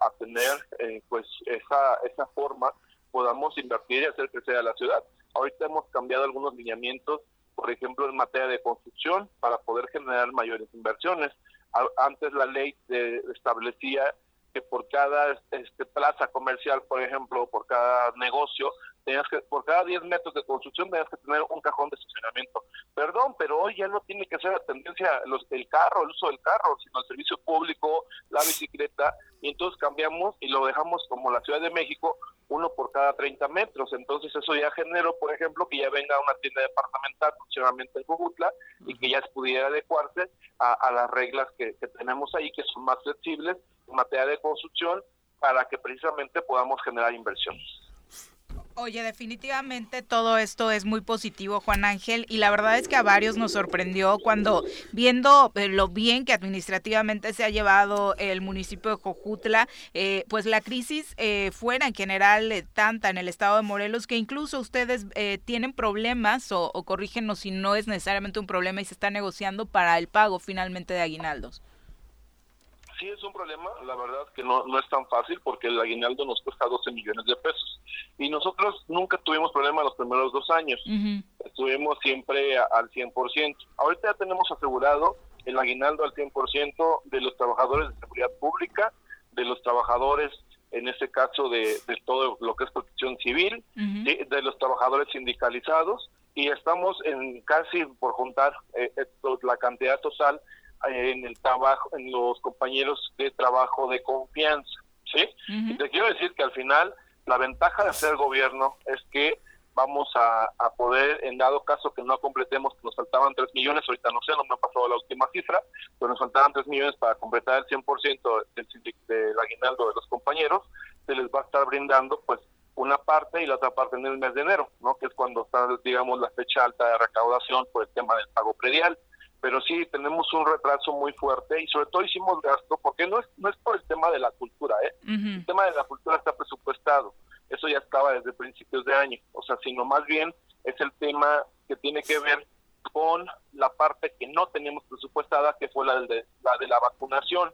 a, tener eh, pues esa, esa forma, podamos invertir y hacer crecer a la ciudad. Ahorita hemos cambiado algunos lineamientos, por ejemplo, en materia de construcción, para poder generar mayores inversiones. Antes la ley establecía que por cada este, plaza comercial, por ejemplo, por cada negocio, tenías que, por cada 10 metros de construcción tenías que tener un cajón de estacionamiento. Perdón, pero hoy ya no tiene que ser la tendencia los, el carro, el uso del carro, sino el servicio público, la bicicleta, y entonces cambiamos y lo dejamos como la Ciudad de México, uno por cada 30 metros. Entonces eso ya generó, por ejemplo, que ya venga una tienda departamental, próximamente en Jujutla, y que ya pudiera adecuarse a, las reglas que, que tenemos ahí, que son más flexibles en materia de construcción, para que precisamente podamos generar inversiones. Oye, definitivamente todo esto es muy positivo, Juan Ángel, y la verdad es que a varios nos sorprendió cuando viendo eh, lo bien que administrativamente se ha llevado el municipio de Jojutla, eh, pues la crisis eh, fuera en general tanta en el estado de Morelos que incluso ustedes tienen problemas o, o corrígenos si no es necesariamente un problema y se está negociando para el pago finalmente de aguinaldos. Sí es un problema, la verdad que no, no es tan fácil porque el aguinaldo nos cuesta 12 millones de pesos. Y nosotros nunca tuvimos problema los primeros dos años, estuvimos siempre a- al 100%. Ahorita ya tenemos asegurado el aguinaldo al 100% de los trabajadores de seguridad pública, de los trabajadores, en este caso de, de todo lo que es protección civil, ¿sí? de los trabajadores sindicalizados y estamos en casi por juntar eh, la cantidad total en el trabajo, en los compañeros de trabajo de confianza, ¿sí? Y te quiero decir que al final la ventaja de ser gobierno es que vamos a, a poder, en dado caso que no completemos, que nos faltaban 3 millones, ahorita no sé, no me ha pasado la última cifra, pero nos faltaban 3 millones para completar el 100% del, del aguinaldo de los compañeros, se les va a estar brindando pues una parte y la otra parte en el mes de enero, ¿no? Que es cuando está, digamos, la fecha alta de recaudación por el tema del pago predial. Pero sí, tenemos un retraso muy fuerte y sobre todo hicimos gasto, porque no es, no es por el tema de la cultura, ¿eh? El tema de la cultura está presupuestado. Eso ya estaba desde principios de año. O sea, sino más bien es el tema que tiene que ver con la parte que no teníamos presupuestada, que fue la de la, de la vacunación.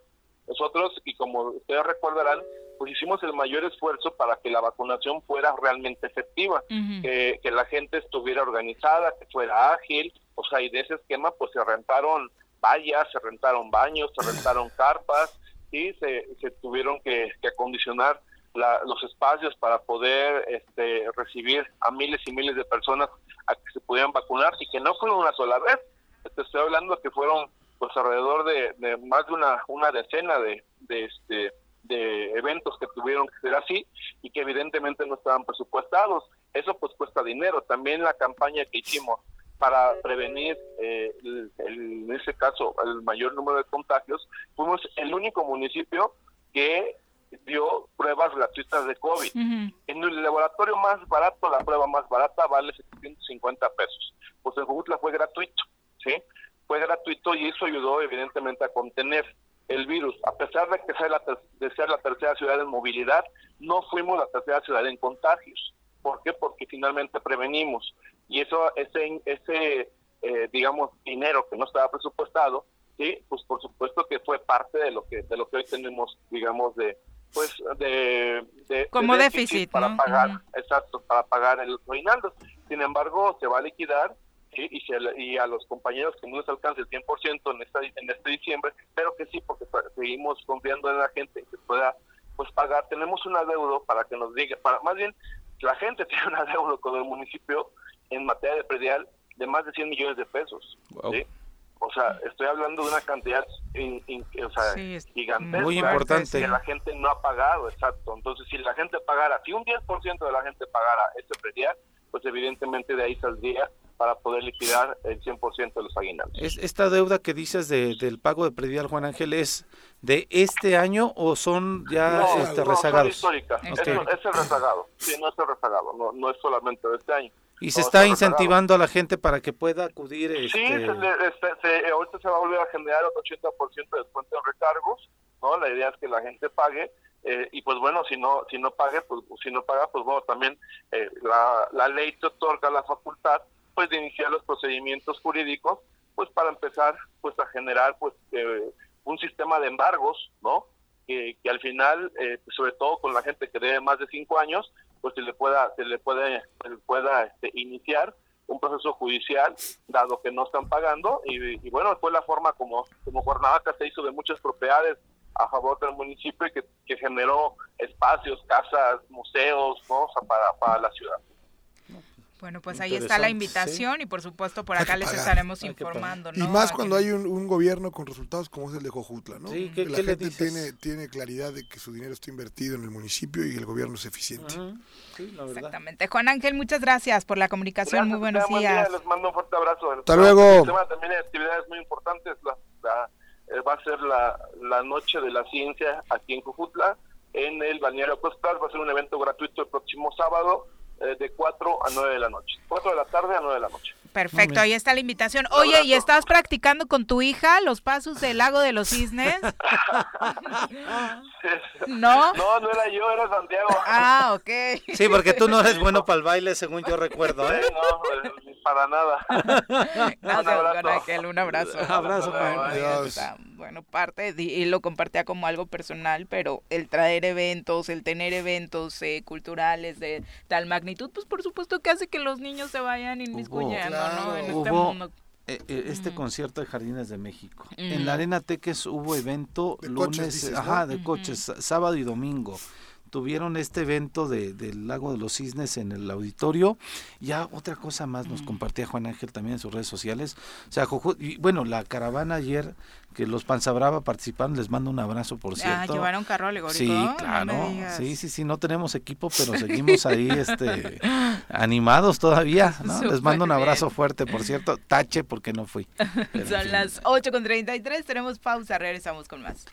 Nosotros, y como ustedes recordarán, pues hicimos el mayor esfuerzo para que la vacunación fuera realmente efectiva, que, que la gente estuviera organizada, que fuera ágil, o sea, y de ese esquema pues se rentaron vallas, se rentaron baños, se rentaron carpas, y se, se tuvieron que, que acondicionar la- los espacios para poder este, recibir a miles y miles de personas a que se pudieran vacunar y que no fue una sola vez. Te estoy hablando que fueron pues alrededor de, más de una, decena de, de, este, de eventos que tuvieron que ser así y que evidentemente no estaban presupuestados. Eso pues cuesta dinero. También la campaña que hicimos para prevenir, eh, el- el- en ese caso, el mayor número de contagios, fuimos el único municipio que dio pruebas gratuitas de COVID. En el laboratorio más barato, la prueba más barata vale 750 pesos. Pues en Jujutla fue gratuito, ¿sí? Fue gratuito y eso ayudó evidentemente a contener el virus. A pesar de que sea la ter- de ser la tercera ciudad en movilidad, no fuimos la tercera ciudad en contagios. ¿Por qué? Porque finalmente prevenimos. Y eso, ese, ese eh, digamos, dinero que no estaba presupuestado, sí, pues por supuesto que fue parte de lo que de lo que hoy tenemos, digamos, de pues de, de- Como de déficit, para ¿no? pagar, Ujú. exacto, para pagar el reinaldo. Sin embargo, se va a liquidar ¿sí? y, se y a los compañeros que no les alcance el 100% en, esta, en este diciembre, pero que sí, porque seguimos confiando en la gente que pueda pues pagar. Tenemos un adeudo para que nos diga, para más bien, la gente tiene un adeudo con el municipio en materia de predial de más de 100 millones de pesos. ¿sí? O sea, estoy hablando de una cantidad in- in- o sea, Sí, es gigantesca muy importante. que la gente no ha pagado, exacto. Entonces, si la gente pagara, si un 10% de la gente pagara ese predial, pues evidentemente de ahí saldría para poder liquidar el 100% de los aguinaldos. Es, ¿Esta deuda que dices de, del pago de predial, Juan Ángel, es de este año o son ya No, este, no, rezagados? históricas. Ok. Es, es el rezagado. Sí, no es el rezagado. No, no es solamente de este año. Y se está incentivando a la gente para que pueda acudir. Sí, Este... se le- este, se- ahorita se va a volver a generar otro 80% de descuento en recargos, ¿no? La idea es que la gente pague eh, y pues bueno, si no si no pague, pues si no paga, pues bueno, también eh, la, la ley te otorga la facultad pues de iniciar los procedimientos jurídicos pues para empezar pues a generar pues eh, un sistema de embargos, ¿no? Que, que al final, eh, sobre todo con la gente que debe más de cinco años, pues se le pueda se le puede se le pueda este, iniciar un proceso judicial, dado que no están pagando, y, bueno, fue la forma como, como Cuernavaca se hizo de muchas propiedades a favor del municipio y que, que generó espacios, casas, museos, ¿no? O sea, para, para la ciudad. Bueno, pues ahí está la invitación y por supuesto por acá les pagar. estaremos informando. Y más cuando hay un, un gobierno con resultados como es el de Jojutla, ¿no? Sí, ¿qué- que la qué le gente dices? tiene, tiene claridad de que su dinero está invertido en el municipio y el gobierno es eficiente. Ujú, sí, la verdad. Exactamente. Juan Ángel, muchas gracias por la comunicación. Gracias, Muy buenos tengan buen días. día, Les mando un fuerte abrazo. Hasta luego. El tema también de actividades muy importantes. La, la- eh, va a ser la, la Noche de la Ciencia aquí en Cujutla, en el Balneario Costal. Va a ser un evento gratuito el próximo sábado de 4 a 9 de la noche. 4 de la tarde a 9 de la noche. Perfecto, ahí está la invitación. Oye, ¿y estás practicando con tu hija los pasos del lago de los cisnes? ¿No? No, no era yo, era Santiago. Ah, ok. Sí, porque tú no eres bueno para el baile, según yo recuerdo, ¿eh? Sí, no, mis para nada. Gracias, abrazo. Juan Ángel, un abrazo. Abrazo. Bueno, parte, di- y lo compartía como algo personal, pero el traer eventos, el tener eventos eh, culturales de tal magnitud, pues por supuesto que hace que los niños se vayan inmiscuyendo, ¿no? claro. En este Hubo- mundo. Eh, eh, este concierto de Jardines de México. En la Arena Teques hubo evento De lunes, coches, dices, ¿no? ajá, de coches, sábado y domingo. Tuvieron este evento de, del Lago de los Cisnes en el auditorio. Ya otra cosa más nos compartía Juan Ángel también en sus redes sociales. O sea, y bueno, la caravana ayer que los Panzabrava participaron, les mando un abrazo, por Ah, cierto. llevaron carro alegórico. Sí, claro. Sí, sí, sí, no tenemos equipo, pero seguimos ahí este animados todavía, ¿no? Les mando un abrazo bien. fuerte, por cierto, tache porque no fui. Pero, en Son fin. las 8 con 33, tenemos pausa, regresamos con más.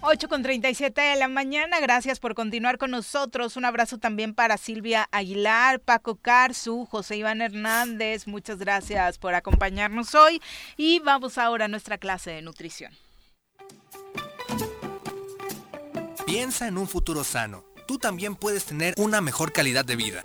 8 con 37 de la mañana, gracias por continuar con nosotros. Un abrazo también para Silvia Aguilar, Paco Carzu, José Iván Hernández, muchas gracias por acompañarnos hoy. Y vamos ahora a nuestra clase de nutrición. Piensa en un futuro sano. Tú también puedes tener una mejor calidad de vida.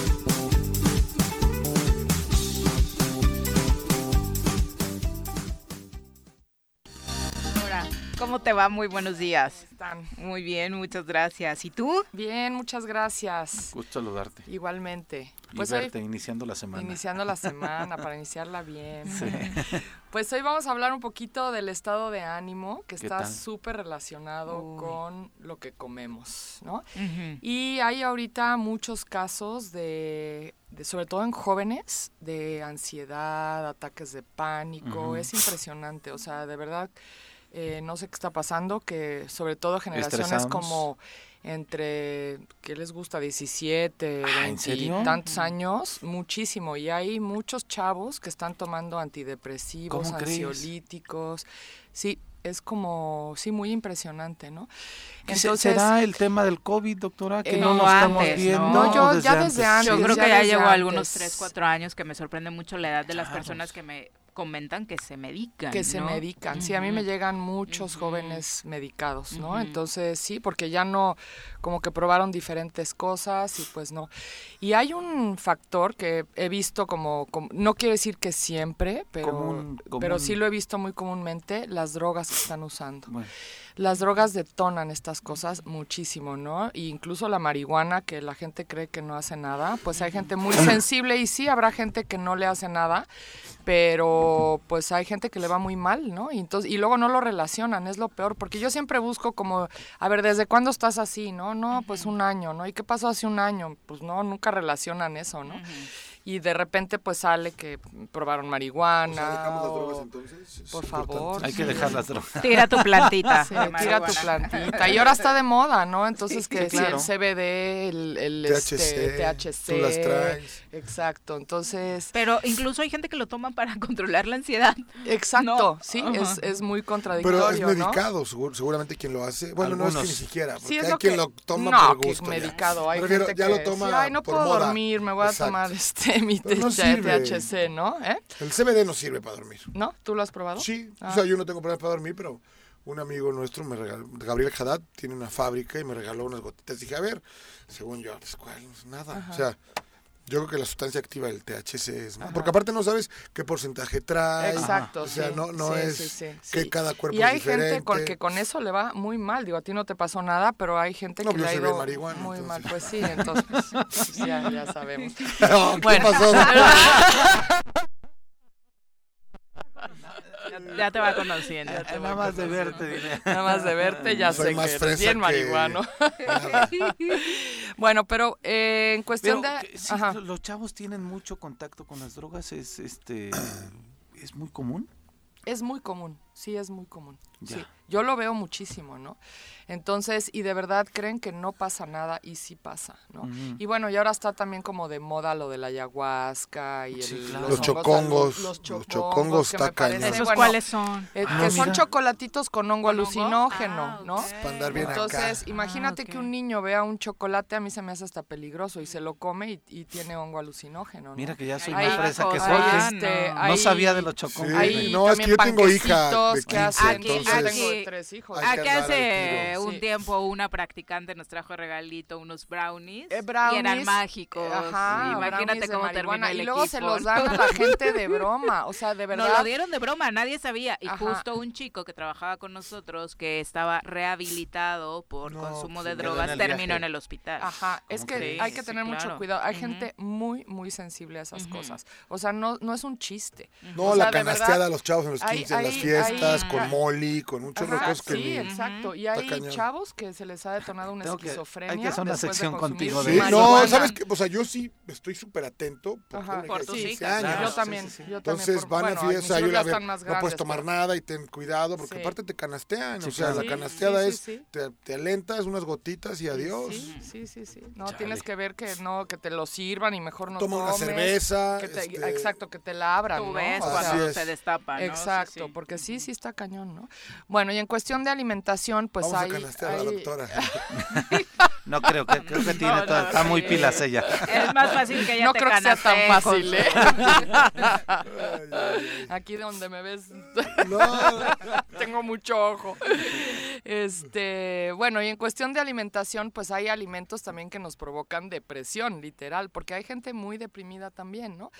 ¿Cómo te va? Muy buenos días. están? Muy bien, muchas gracias. ¿Y tú? Bien, muchas gracias. Gusto saludarte. Igualmente. Y Pues hoy, verte iniciando la semana. iniciando la semana, para iniciarla bien. Sí. Pues hoy vamos a hablar un poquito del estado de ánimo, que ¿Qué está súper relacionado Uy. con lo que comemos, ¿no? Y hay ahorita muchos casos de, de, sobre todo en jóvenes, de ansiedad, ataques de pánico. Es impresionante, o sea, de verdad, eh, no sé qué está pasando, que sobre todo generaciones como entre, ¿qué les gusta? 17, Ah, ¿en 20 serio? y tantos años, muchísimo. Y hay muchos chavos que están tomando antidepresivos, ansiolíticos. Sí, es como, sí, muy impresionante, ¿no? ¿Qué se- ¿Será el tema del COVID, doctora? Que Eh, no no, nos estamos antes, viendo. ¿no? Yo ¿o ya desde antes. Yo Sí, creo ya que ya desde llevo antes. algunos 3, 4 años que me sorprende mucho la edad de las personas que me comentan que se medican. que se medican. Sí, a mí me llegan muchos jóvenes medicados, ¿no? Entonces, sí, porque ya no, como que probaron diferentes cosas y pues no. Y hay un factor que he visto como, como- no quiere decir que siempre, pero, Común- pero sí lo he visto muy comúnmente, las drogas que están usando. Bueno, Las drogas detonan estas cosas muchísimo, ¿no? E incluso la marihuana, que la gente cree que no hace nada, pues hay gente muy sensible y sí habrá gente que no le hace nada, pero pues hay gente que le va muy mal, ¿no? Y, entonces, y luego no lo relacionan, es lo peor, porque yo siempre busco como, a ver, ¿desde cuándo estás así, no? No, pues un año, ¿no? ¿Y qué pasó hace un año? Pues no, nunca relacionan eso, ¿no? Y de repente pues sale que probaron marihuana. O sea, dejamos las drogas entonces. Es por favor. hay que sí. dejar las drogas. Tira tu plantita. Sí, tira tu plantita. Y ahora está de moda, ¿no? Entonces que sí, claro. el CBD, el, el, THC, este, THC. tú las traes. Exacto. Entonces, Pero incluso hay gente que lo toma para controlar la ansiedad. exacto. No. Sí, Ajá. es, es muy contradictorio, Pero es ¿no? medicado, segur- seguramente quien lo hace. Bueno, no es Algunos. que ni siquiera, porque Sí, es hay lo quien que- lo toma no, por que gusto. ya. medicado. Hay refiero, gente ya que lo toma sí, Ay, no por puedo moda. dormir, me voy a Exacto. tomar este mi Pero no THC, ¿no? ¿Eh? El CBD no sirve para dormir. ¿No? ¿Tú lo has probado? Sí, Ah. o sea, yo no tengo problemas para dormir, pero un amigo nuestro me regaló, Gabriel Haddad, tiene una fábrica y me regaló unas gotitas. Dije, a ver, según yo, pues, ¿cuál? Nada. O sea, yo creo que la sustancia activa del THC es más. Porque aparte no sabes qué porcentaje trae. Exacto. O sea, sí, no, no sí, es sí, que cada cuerpo Y hay es diferente. gente con que con eso le va muy mal. Digo, a ti no te pasó nada, pero hay gente No, que le ha ido muy entonces. mal. Pues sí, entonces pues, ya, ya sabemos. No, ¿Qué Bueno. pasó? Ya, ya te va conociendo. Ya te Nada más de verte, dile. Nada más de verte ya Soy sé más que eres bien que- marihuano. Bueno, pero eh, en Pero cuestión de... que sí, los chavos tienen mucho contacto con las drogas, es este es muy común. Es muy común. Sí es muy común. Ya. Sí, yo lo veo muchísimo, ¿no? Entonces, y de verdad creen que no pasa nada y sí pasa, ¿no? Y bueno, y ahora está también como de moda lo de la ayahuasca y el, Sí, claro. los, Los hongos chocongos, los Los chocongos está cañón. ¿Esos bueno, cuáles son? eh, Ah, que son chocolatitos con hongo alucinógeno, ¿no? Para andar bien acá. Entonces, imagínate Ah, ok. que un niño vea un chocolate, a mí se me hace hasta peligroso y se lo come y, y tiene hongo alucinógeno. ¿no? Mira que ya soy más fresa que cosas, Jorge. este, No sabía de los chocongos. hay No, es que también yo tengo hija de panquecitos que 15, hacen, Aquí, yo tengo aquí- tres hijos. Aquí hace un Sí. tiempo una practicante nos trajo regalito unos brownies, Eh, y eran mágicos. eh, Ajá, Imagínate cómo terminó el Y luego se los dan a la gente de broma, o sea, de verdad. Nos lo dieron de broma, nadie sabía. Y Ajá. justo un chico que trabajaba con nosotros, que estaba rehabilitado por No, consumo pues, de drogas, terminó viaje. en el hospital. Ajá, es que crees? hay que Sí, tener mucho claro. cuidado. Hay gente muy, muy sensible a esas cosas. O sea, no, no es un chiste. No, O sea, la canasteada a los chavos en los hay- 15, en las hay- hay- con molly, con un chorro de Ajá, cosas que sí, ni... exacto. Y hay cañón. chavos que se les ha detonado una Tengo que- hay que esquizofrenia. hacer una de sección contigo Sí, de no, marihuana. ¿sabes qué? O sea, yo sí estoy súper atento. Por de tus 15 hijas, años. claro. Yo también, yo también. Entonces por- van bueno, a fiestas, hijos yo ya a ver, están más no puedes tomar pero- nada y ten cuidado, porque Sí. aparte te canastean. Sí, o sea, la Sí, canasteada sí, es, sí, sí. Te, te alentas unas gotitas y adiós. Sí, sí, sí, sí. No, Chale. tienes que ver que no, que te lo sirvan y mejor no Toma una cerveza. que te- este, Exacto, que te la abran, Tú ¿no? ves cuando se destapa, ¿no? Sí, Exacto, sí. porque sí, sí está cañón, ¿no? Bueno, y en cuestión de alimentación, pues Vamos hay... a canastear a la doctora. No creo, que, creo que tiene No, está muy pilas ella. Es más fácil que ella no te creo que sea tan fácil. ¿eh? Aquí donde me ves, No, tengo mucho ojo. Este, bueno, y en cuestión de alimentación, pues hay alimentos también que nos provocan depresión, literal, porque hay gente muy deprimida también, ¿no?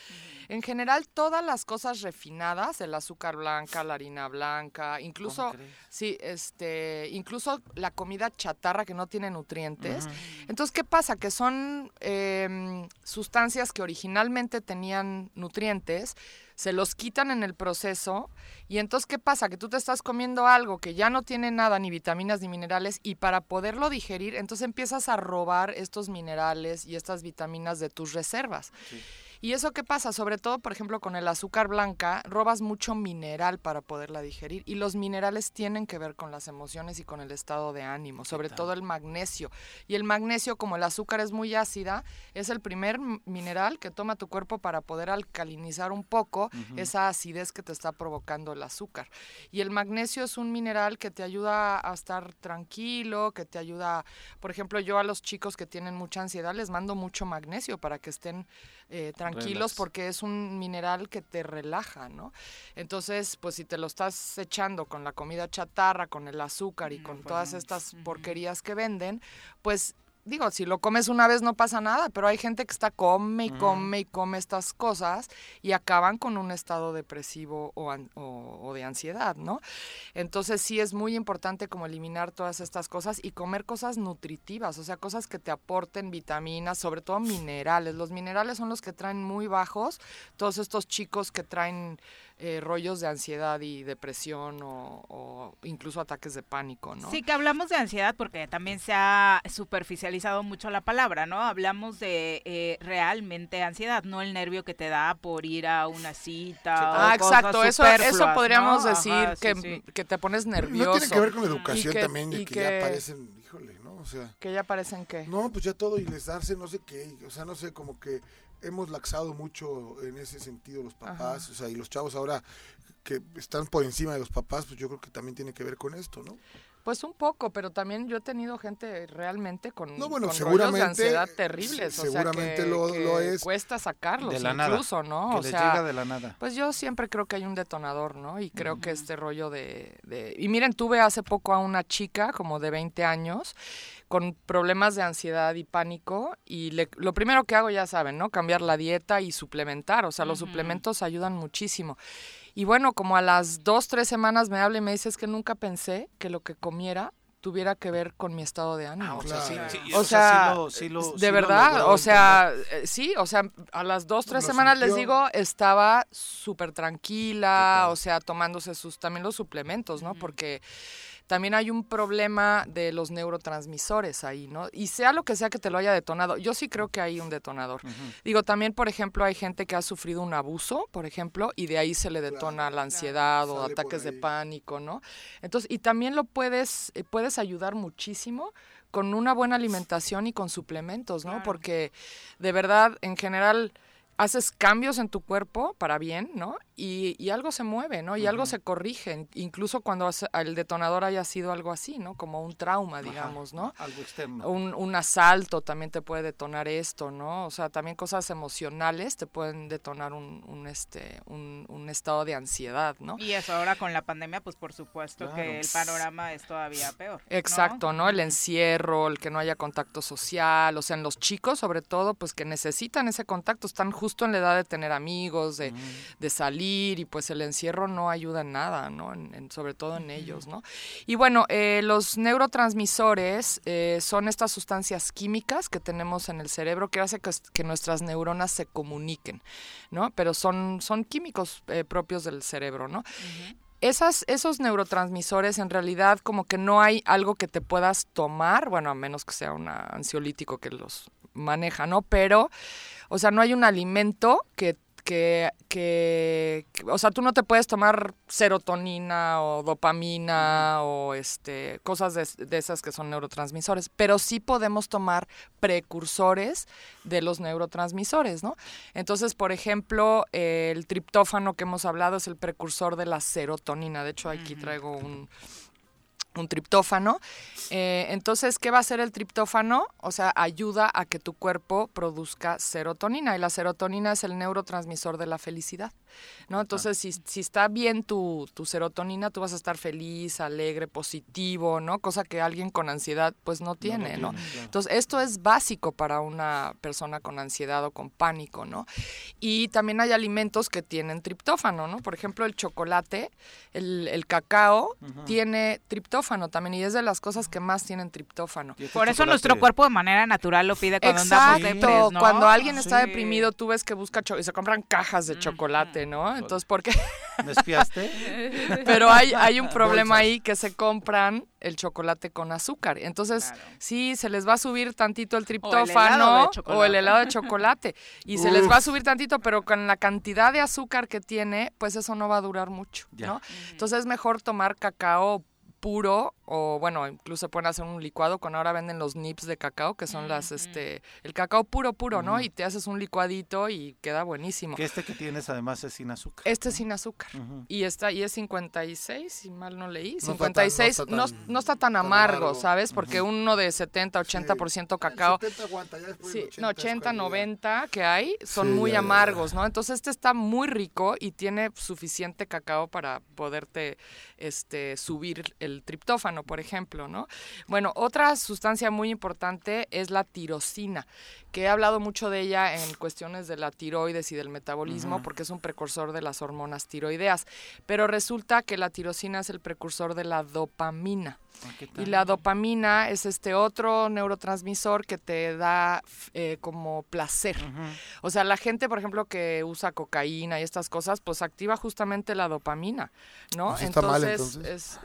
En general, todas las cosas refinadas, el azúcar blanca, la harina blanca, incluso, sí, este, incluso la comida chatarra que no tiene nutrientes. Entonces, ¿qué pasa? Que son em, sustancias que originalmente tenían nutrientes, se los quitan en el proceso y entonces, ¿qué pasa? Que tú te estás comiendo algo que ya no tiene nada, ni vitaminas ni minerales, y para poderlo digerir, entonces empiezas a robar estos minerales y estas vitaminas de tus reservas. ¿Y eso qué pasa? Sobre todo, por ejemplo, con el azúcar blanca, robas mucho mineral para poderla digerir. Y los minerales tienen que ver con las emociones y con el estado de ánimo, sobre todo el magnesio. Y el magnesio, como el azúcar es muy ácida, es el primer mineral que toma tu cuerpo para poder alcalinizar un poco esa acidez que te está provocando el azúcar. Y el magnesio es un mineral que te ayuda a estar tranquilo, que te ayuda, por ejemplo, yo a los chicos que tienen mucha ansiedad les mando mucho magnesio para que estén eh, tranquilos Relax. porque es un mineral que te relaja, ¿no? Entonces, pues si te lo estás echando con la comida chatarra, con el azúcar y Mm, con pues todas no. estas porquerías que venden, pues digo, si lo comes una vez no pasa nada, pero hay gente que está come y come y come estas cosas y acaban con un estado depresivo o, an- o- o de ansiedad, ¿no? Entonces sí es muy importante como eliminar todas estas cosas y comer cosas nutritivas, o sea, cosas que te aporten vitaminas, sobre todo minerales. Los minerales son los que traen muy bajos todos estos chicos que traen eh, rollos de ansiedad y depresión o, o incluso ataques de pánico, ¿no? Sí, que hablamos de ansiedad porque también se ha superficializado mucho la palabra, ¿no? Hablamos de eh, realmente ansiedad, no el nervio que te da por ir a una cita. Ah, o cosas exacto, eso, eso podríamos ¿no? decir Ajá, sí, que, sí. que te pones nervioso. no tiene que ver con la educación Y que- también, y que, que- ya aparecen, híjole, ¿no? O sea, Que ya parecen que... no, pues ya todo y les darse no sé qué, o sea, no sé, como que hemos laxado mucho en ese sentido los papás, o sea, y los chavos ahora que están por encima de los papás, pues yo creo que también tiene que ver con esto, ¿no? Pues un poco, pero también yo he tenido gente realmente con, No, bueno, con rollos de ansiedad terribles. se- o sea, seguramente que- lo- que lo es. Cuesta sacarlos De la nada. incluso, ¿no? Que o les sea, llega de la nada. Pues yo siempre creo que hay un detonador, ¿no? Y creo que este rollo de, de... Y miren, tuve hace poco a una chica como de 20 años con problemas de ansiedad y pánico y le- lo primero que hago, ya saben, ¿no? Cambiar la dieta y suplementar. O sea, los suplementos ayudan muchísimo. Y bueno, como a las dos, tres semanas me habla y me dice es que nunca pensé que lo que comiera tuviera que ver con mi estado de ánimo. Ah, o sea, sí, sí, O sea, sí lo- sí lo- sí de verdad, o sea, eh, sí, o sea, a las dos, tres Lo semanas les digo, estaba súper tranquila, o sea, tomándose sus, también los suplementos, ¿no? Porque también hay un problema de los neurotransmisores ahí, ¿no? Y sea lo que sea que te lo haya detonado, yo sí creo que hay un detonador. Digo, también, por ejemplo, hay gente que ha sufrido un abuso, por ejemplo, y de ahí se le detona la ansiedad o ataques de pánico, ¿no? Entonces, y también lo puedes, eh, puedes ayudar muchísimo con una buena alimentación y con suplementos, ¿no? Porque de verdad, en general, haces cambios en tu cuerpo para bien, ¿no? Y, y algo se mueve, ¿no? Y algo se corrige, incluso cuando el detonador haya sido algo así, ¿no? Como un trauma, digamos, ¿no? Algo externo. Un, un asalto también te puede detonar esto, ¿no? O sea, también cosas emocionales te pueden detonar un, un, este, un, un estado de ansiedad, ¿no? Y eso ahora con la pandemia, pues por supuesto Claro. que el panorama es todavía peor. ¿no? Exacto, ¿no? El encierro, el que no haya contacto social, o sea, en los chicos sobre todo, pues que necesitan ese contacto, están justo en la edad de tener amigos, de, de salir, y pues el encierro no ayuda en nada, ¿no? En- en- sobre todo en ellos, ¿no? Y bueno, eh, los neurotransmisores eh, son estas sustancias químicas que tenemos en el cerebro que hace que, que nuestras neuronas se comuniquen, ¿no? Pero son, son químicos eh, propios del cerebro, ¿no? Esas, esos neurotransmisores en realidad como que no hay algo que te puedas tomar, bueno, a menos que sea un ansiolítico que los maneja, ¿no? Pero, o sea, no hay un alimento que, que, que, que- o sea, tú no te puedes tomar serotonina o dopamina o este, cosas de, de esas que son neurotransmisores, pero sí podemos tomar precursores de los neurotransmisores, ¿no? Entonces, por ejemplo, el triptófano que hemos hablado es el precursor de la serotonina. De hecho, aquí traigo un, un triptófano. Eh, entonces, ¿qué va a hacer el triptófano? O sea, ayuda a que tu cuerpo produzca serotonina y la serotonina es el neurotransmisor de la felicidad, ¿no? Entonces, si, si está bien tu, tu serotonina, tú vas a estar feliz, alegre, positivo, ¿no? Cosa que alguien con ansiedad pues no tiene, ¿no? tiene, claro. Entonces, esto es básico para una persona con ansiedad o con pánico, ¿no? Y también hay alimentos que tienen triptófano, ¿no? Por ejemplo, el chocolate, el, el cacao, tiene triptófano también y es de las cosas que más tienen triptófano. Por eso nuestro cuerpo de manera natural lo pide cuando andamos Exacto, depres, ¿no? cuando alguien está Sí. deprimido, tú ves que busca y se compran cajas de chocolate, ¿no? Entonces, ¿por qué? ¿Me espiaste? Pero hay, hay un problema ahí que se compran el chocolate con azúcar. Entonces, sí, se les va a subir tantito el triptófano o el, chocolate. helado de chocolate. Y se les va a subir tantito, pero con la cantidad de azúcar que tiene, pues eso no va a durar mucho, Ya. ¿no? Entonces es mejor tomar cacao puro o bueno, incluso pueden hacer un licuado con ahora venden los nips de cacao que son las este el cacao puro puro, ¿no? Y te haces un licuadito y queda buenísimo. Que este que tienes además es sin azúcar. Este es sin azúcar. Y está y es 56, si mal no leí, No está tan- 56 no está no, tan- no está tan amargo, amargo. ¿sabes? Porque uno de 70, 80% cacao 70 aguanta, ya después Sí, el 80 no, es 80, cuando ya- 90 que hay son Sí, muy ya, ya, amargos, ¿no? Entonces este está muy rico y tiene suficiente cacao para poderte este, subir el triptófano, por ejemplo, ¿no? Bueno, otra sustancia muy importante es la tirosina, que he hablado mucho de ella en cuestiones de la tiroides y del metabolismo, porque es un precursor de las hormonas tiroideas, pero resulta que la tirosina es el precursor de la dopamina. Y la dopamina es este otro neurotransmisor que te da eh, como placer. O sea, la gente, por ejemplo, que usa cocaína y estas cosas, pues activa justamente la dopamina, ¿no? Pues está mal, es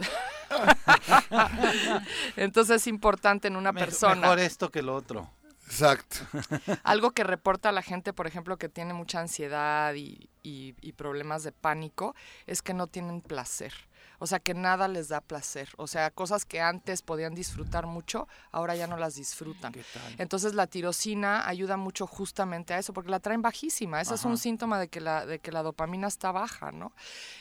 entonces es importante en una Me- persona. Mejor esto que lo otro. Exacto. Algo que reporta la gente, por ejemplo, que tiene mucha ansiedad y, y- y problemas de pánico, es que no tienen placer. O sea, que nada les da placer. O sea, cosas que antes podían disfrutar mucho, ahora ya no las disfrutan. Entonces la tirosina ayuda mucho justamente a eso, porque la traen bajísima. Ese es un síntoma de que la, de que la dopamina está baja, ¿no?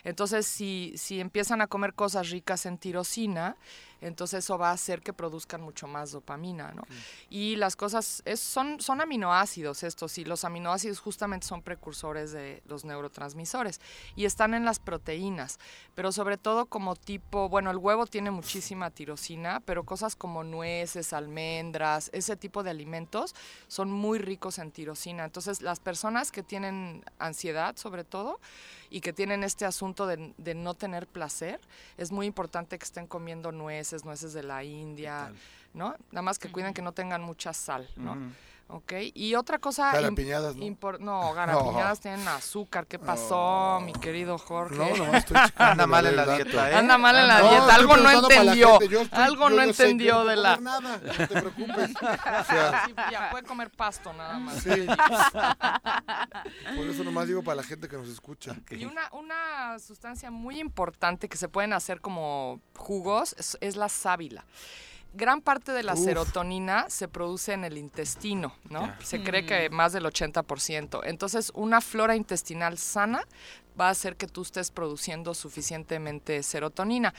Entonces, si, si empiezan a comer cosas ricas en tirosina, entonces eso va a hacer que produzcan mucho más dopamina, ¿no? Y las cosas, es, son, son aminoácidos estos, y los aminoácidos justamente son precursores de los neurotransmisores, y están en las proteínas, pero sobre todo como tipo, bueno, el huevo tiene muchísima tirosina, pero cosas como nueces, almendras, ese tipo de alimentos son muy ricos en tirosina. Entonces, las personas que tienen ansiedad, sobre todo, y que tienen este asunto de, de no tener placer, es muy importante que estén comiendo nueces, nueces de la India, ¿no? Nada más que cuiden que no tengan mucha sal, ¿no? ¿Ok? Y otra cosa... Garapiñadas, ¿no? no, garapiñadas tienen azúcar. ¿Qué pasó, mi querido Jorge? No, nomás estoy Anda mal en la dieta, ¿eh? Anda mal en la No, dieta. Algo no entendió. yo Algo yo no sé, entendió no de la... nada, no te preocupes. O sea, Sí, ya puede comer pasto nada más. Sí. por eso nomás digo para la gente que nos escucha. Y una, una sustancia muy importante que se pueden hacer como jugos es, es la sábila. Gran parte de la Uf. serotonina se produce en el intestino, ¿no? Se cree que más del 80%. Entonces, una flora intestinal sana va a hacer que tú estés produciendo suficientemente serotonina.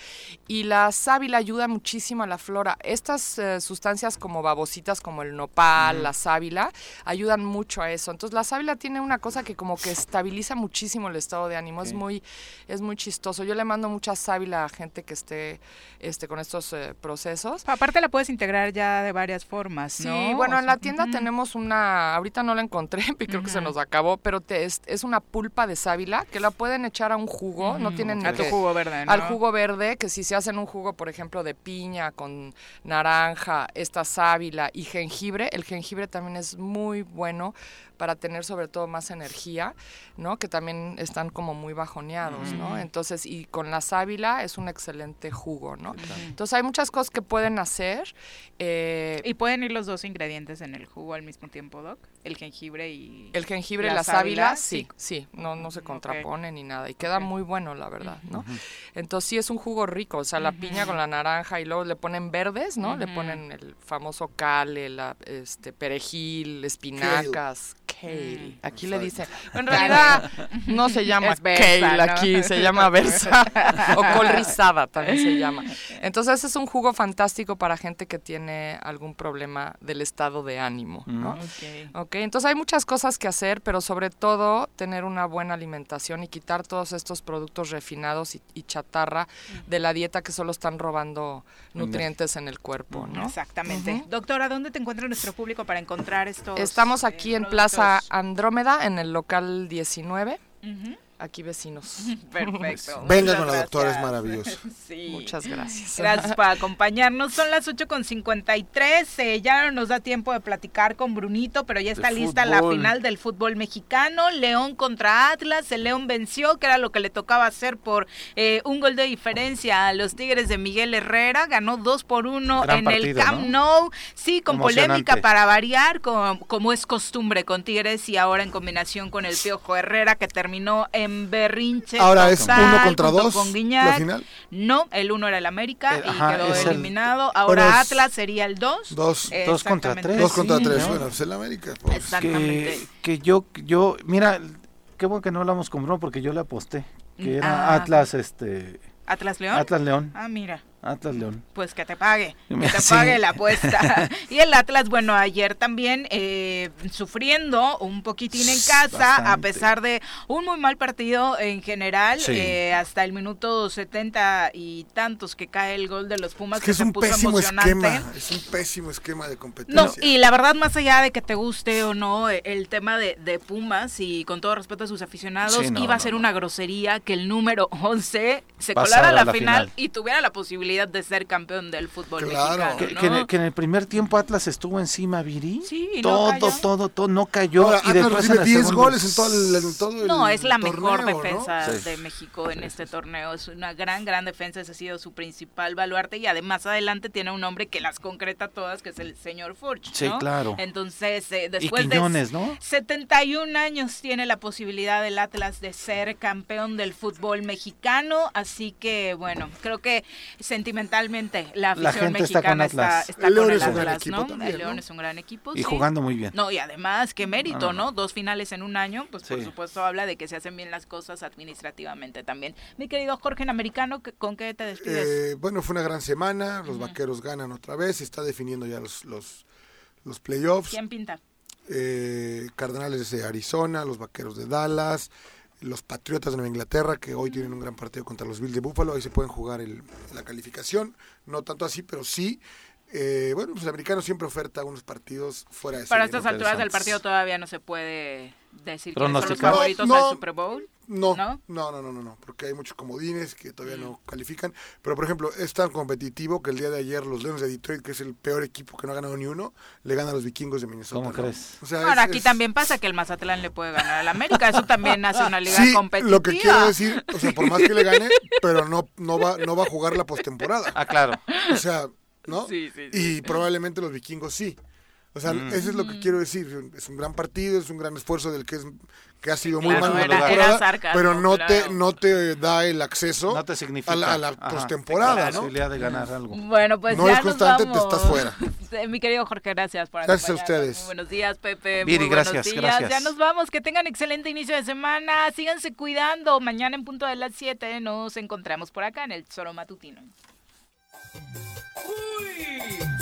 Y la sábila ayuda muchísimo a la flora. Estas eh, sustancias como babositas, como el nopal, la sábila, ayudan mucho a eso. Entonces la sábila tiene una cosa que como que estabiliza muchísimo el estado de ánimo. Es muy, es muy chistoso. Yo le mando mucha sábila a gente que esté este, con estos eh, procesos. Aparte la puedes integrar ya de varias formas, Sí, ¿no? bueno, O en la tienda tenemos una, ahorita no la encontré, creo que se nos acabó, pero te- es, es una pulpa de sábila que la pueden echar a un jugo, no tienen A tu jugo verde, ¿no? Al jugo verde, que si se hacen un jugo, por ejemplo, de piña con naranja, esta sábila y jengibre, el jengibre también es muy bueno para tener sobre todo más energía, ¿no? Que también están como muy bajoneados, ¿no? Entonces, y con la sábila es un excelente jugo, ¿no? Entonces hay muchas cosas que pueden hacer. eh, ¿Y pueden ir los dos ingredientes en el jugo al mismo tiempo, Doc? El jengibre y... El jengibre y la la sábila, sábila, sí, sí, no, no se contrapone ni nada. Y queda muy bueno, la verdad, ¿no? Entonces sí es un jugo rico, o sea, la piña con la naranja y luego le ponen verdes, ¿no? Le ponen el famoso cale, la, este, perejil, espinacas, kale. Aquí le dice, en realidad no se llama kale ¿no? aquí, se llama versa o col rizada también se llama. Entonces es un jugo fantástico para gente que tiene algún problema del estado de ánimo, ¿no? Ok. Ok, entonces hay muchas cosas que hacer, pero sobre todo tener una buena alimentación y quitar todos estos productos refinados y, y chatarra de la dieta que solo están robando nutrientes en el cuerpo, ¿no? Exactamente. Ujú. Doctora, ¿dónde te encuentra nuestro público para encontrar estos Estamos aquí eh, en Plaza productos? Andrómeda, en el local 19, Ujú. Aquí vecinos. Perfecto. Muchas con la doctora, es maravilloso. Sí. Muchas gracias. Gracias por acompañarnos. Son las 8.53. Eh, ya no nos da tiempo de platicar con Brunito, pero ya está De lista la final del fútbol mexicano. León contra Atlas. El León venció, que era lo que le tocaba hacer por eh, un gol de diferencia a los Tigres de Miguel Herrera. Ganó 2 por 1 Gran en el Camp ¿no? Nou. Sí, con polémica para variar, como, como es costumbre con Tigres y ahora en combinación con el Piojo Herrera, que terminó en berrinche. Ahora es uno contra dos, con la Guiñac. final. No, el uno era el América Eh, y ajá, quedó es el- eliminado. Ahora Bueno, es- Atlas sería el 2. Dos. Dos contra tres. Dos contra sí, tres. ¿no? Bueno, pues el América. pues. Exactamente. que, que yo, yo, mira, qué bueno que no hablamos con Bruno porque yo le aposté, que era Ah. Atlas, este, Atlas León. Atlas León, Ah, mira. Atlas León. Pues que te pague, que te Sí. pague la apuesta. y el Atlas, bueno, ayer también eh, sufriendo un poquitín en casa, a pesar de un muy mal partido en general, Sí. eh, hasta el minuto 70 y tantos que cae el gol de los Pumas, Es que que es se un puso pésimo emocionante. esquema. Es un pésimo esquema de competencia. No, y la verdad, más allá de que te guste o no eh, el tema de, de Pumas, y con todo respeto a sus aficionados, Sí, no, iba a no, ser no. una grosería que el número 11 se Pasara colara a la, a la final, final. y tuviera la posibilidad de ser campeón del fútbol Claro. mexicano. Que, ¿no? que en el, que en el primer tiempo Atlas estuvo encima, Viri. Sí, y no todo, cayó. todo, todo, no cayó. Ahora, y Atlas después recibe en el 10 segundo- goles en todo el, en todo el No, es la mejor defensa Sí. de México en este torneo. Es una gran, gran defensa. Ese ha sido su principal baluarte. Y además, adelante tiene un hombre que las concreta todas, que es el señor Furch. Sí, claro. Entonces, eh, Y después Quiñones, de ¿no? 71 años tiene la posibilidad del Atlas de ser campeón del fútbol mexicano. Así que, bueno, creo que sentimentalmente la La afición gente está con mexicana está, Atlas. está El León con el es un gran Atlas, equipo ¿no? también, el León ¿no? es un gran equipo. Y sí. jugando muy bien. No, y además, qué mérito, No. Dos finales en un año, pues por supuesto habla de que se hacen bien las cosas administrativamente también. Mi querido Jorge en Americano, ¿qué- ¿con qué te despides? Eh, bueno, fue una gran semana. Los vaqueros ganan otra vez. Se está definiendo ya los, los, los playoffs. ¿Quién pinta? eh, Cardenales de Arizona, los Vaqueros de Dallas, los Patriotas de Nueva Inglaterra, que hoy tienen un gran partido contra los Bills de Buffalo, ahí se pueden jugar el- la calificación, no tanto así, pero sí. Eh, bueno, pues el americano siempre oferta unos partidos fuera de Para serie, estas ¿no? alturas del partido todavía no se puede decir quiénes son los favoritos No, al no. Super Bowl? No, ¿No? no, no, no, no, porque hay muchos comodines que todavía no califican. Pero, por ejemplo, es tan competitivo que el día de ayer los Leones de Detroit, que es el peor equipo que no ha ganado ni uno, le ganan a los vikingos de Minnesota. ¿Cómo ¿no? crees? O sea, Ahora, es- aquí es- también pasa que el Mazatlán le puede ganar al América. Eso también hace una liga Sí, competitiva. lo que quiero decir, o sea, por más que le gane, pero no, no, va, no va a jugar la postemporada. Ah, claro. O sea, ¿no? Sí, sí, Y probablemente los vikingos sí. O sea, Mm. eso es lo que quiero decir. Es un gran partido, es un gran esfuerzo del que es que ha sido muy Claro, mal en la era- era temporada, sarcasmo, pero no claro. te no te da el acceso No te significa. a la, a la Ajá. postemporada, La ¿no? posibilidad de ganar algo. Bueno, pues No ya es nos constante, te estás fuera. Mi querido Jorge, gracias por Gracias a ustedes. Muy buenos días, Pepe. Viri, Muy buenos gracias, días. gracias. Ya nos vamos. Que tengan excelente inicio de semana. Síganse cuidando. Mañana en punto de las 7 nos encontramos por acá en el Tesoro Matutino.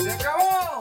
¡Se acabó!